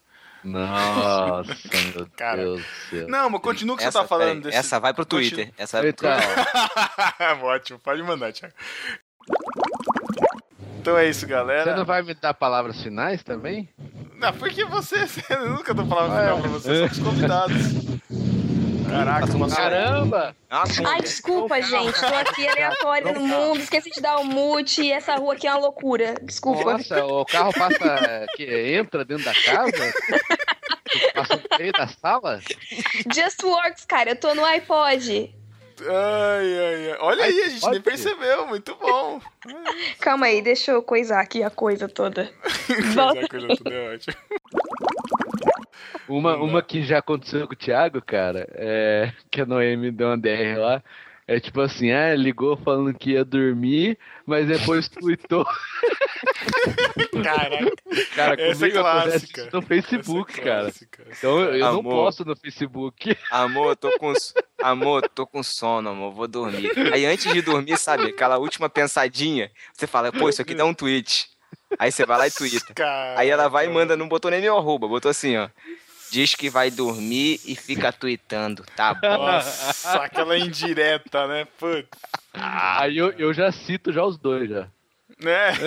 Nossa, meu Cara. Deus do céu. Não, mas continua o que Essa, você tá falando desse. essa vai pro Twitter. Essa vai pro Twitter. Ótimo, pode mandar, Thiago. Então é isso, galera. Você não vai me dar palavras finais também? Não, porque você, eu nunca dou palavra final pra você, são os convidados. Caraca, passou. Caramba! Ai, desculpa, gente. Tô aqui aleatória no mundo, esqueci de dar o mute e essa rua aqui é uma loucura. Desculpa. Nossa, o carro passa. que entra dentro da casa? Passa no meio da sala? Just Works, cara. Eu tô no iPod. Ai, ai, ai. Olha aí, a gente nem percebeu, muito bom. Calma aí, deixa eu coisar aqui a coisa toda. Coisa, coisa tudo é ótimo. Uma, uma que já aconteceu com o Thiago, cara, é que a Noemi deu uma DR lá. É tipo assim, ah, ligou falando que ia dormir, mas depois tweetou. Caraca. Cara, Essa é comigo clássica. no Facebook, Essa é cara. clássica. Então eu não Amor. posto no Facebook. Amor, tô com amor, tô com sono, amor, vou dormir. Aí antes de dormir, sabe, aquela última pensadinha, você fala, pô, isso aqui dá um tweet. Aí você vai lá e twitta. Caraca. Aí ela vai e manda, não botou nem meu arroba, botou assim, ó. Diz que vai dormir e fica tweetando, tá bom? Nossa, aquela indireta, né? Putz. Aí eu, eu já cito já os dois já. Né?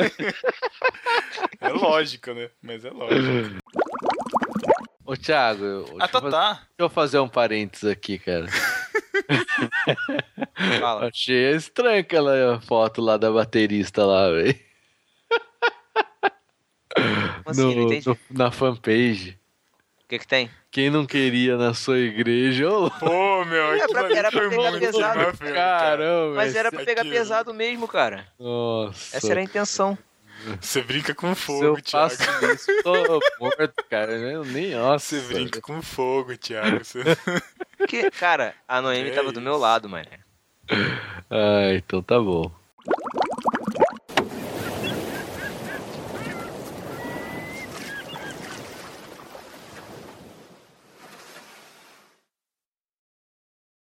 É lógico, né? Mas é lógico. Ô Thiago, eu, Ah, tá, fazer, tá. deixa eu fazer um parênteses aqui, cara. Fala. Achei estranha aquela foto lá da baterista lá, velho. Assim? No- na fanpage. O que que tem? Quem não queria na sua igreja, ô Pô, meu, É, pra- aquilo era pra pegar pesado. cara. caramba. Mas era pra pegar aquilo. pesado mesmo, cara. Nossa. Essa era a intenção. Você brinca com Se fogo, eu Thiago. faço isso, tô morto, cara. Eu nem, nossa. Você brinca com fogo, Thiago. Você- Porque, cara, a Noemi Que tava do meu lado, mano. Ah, então tá bom.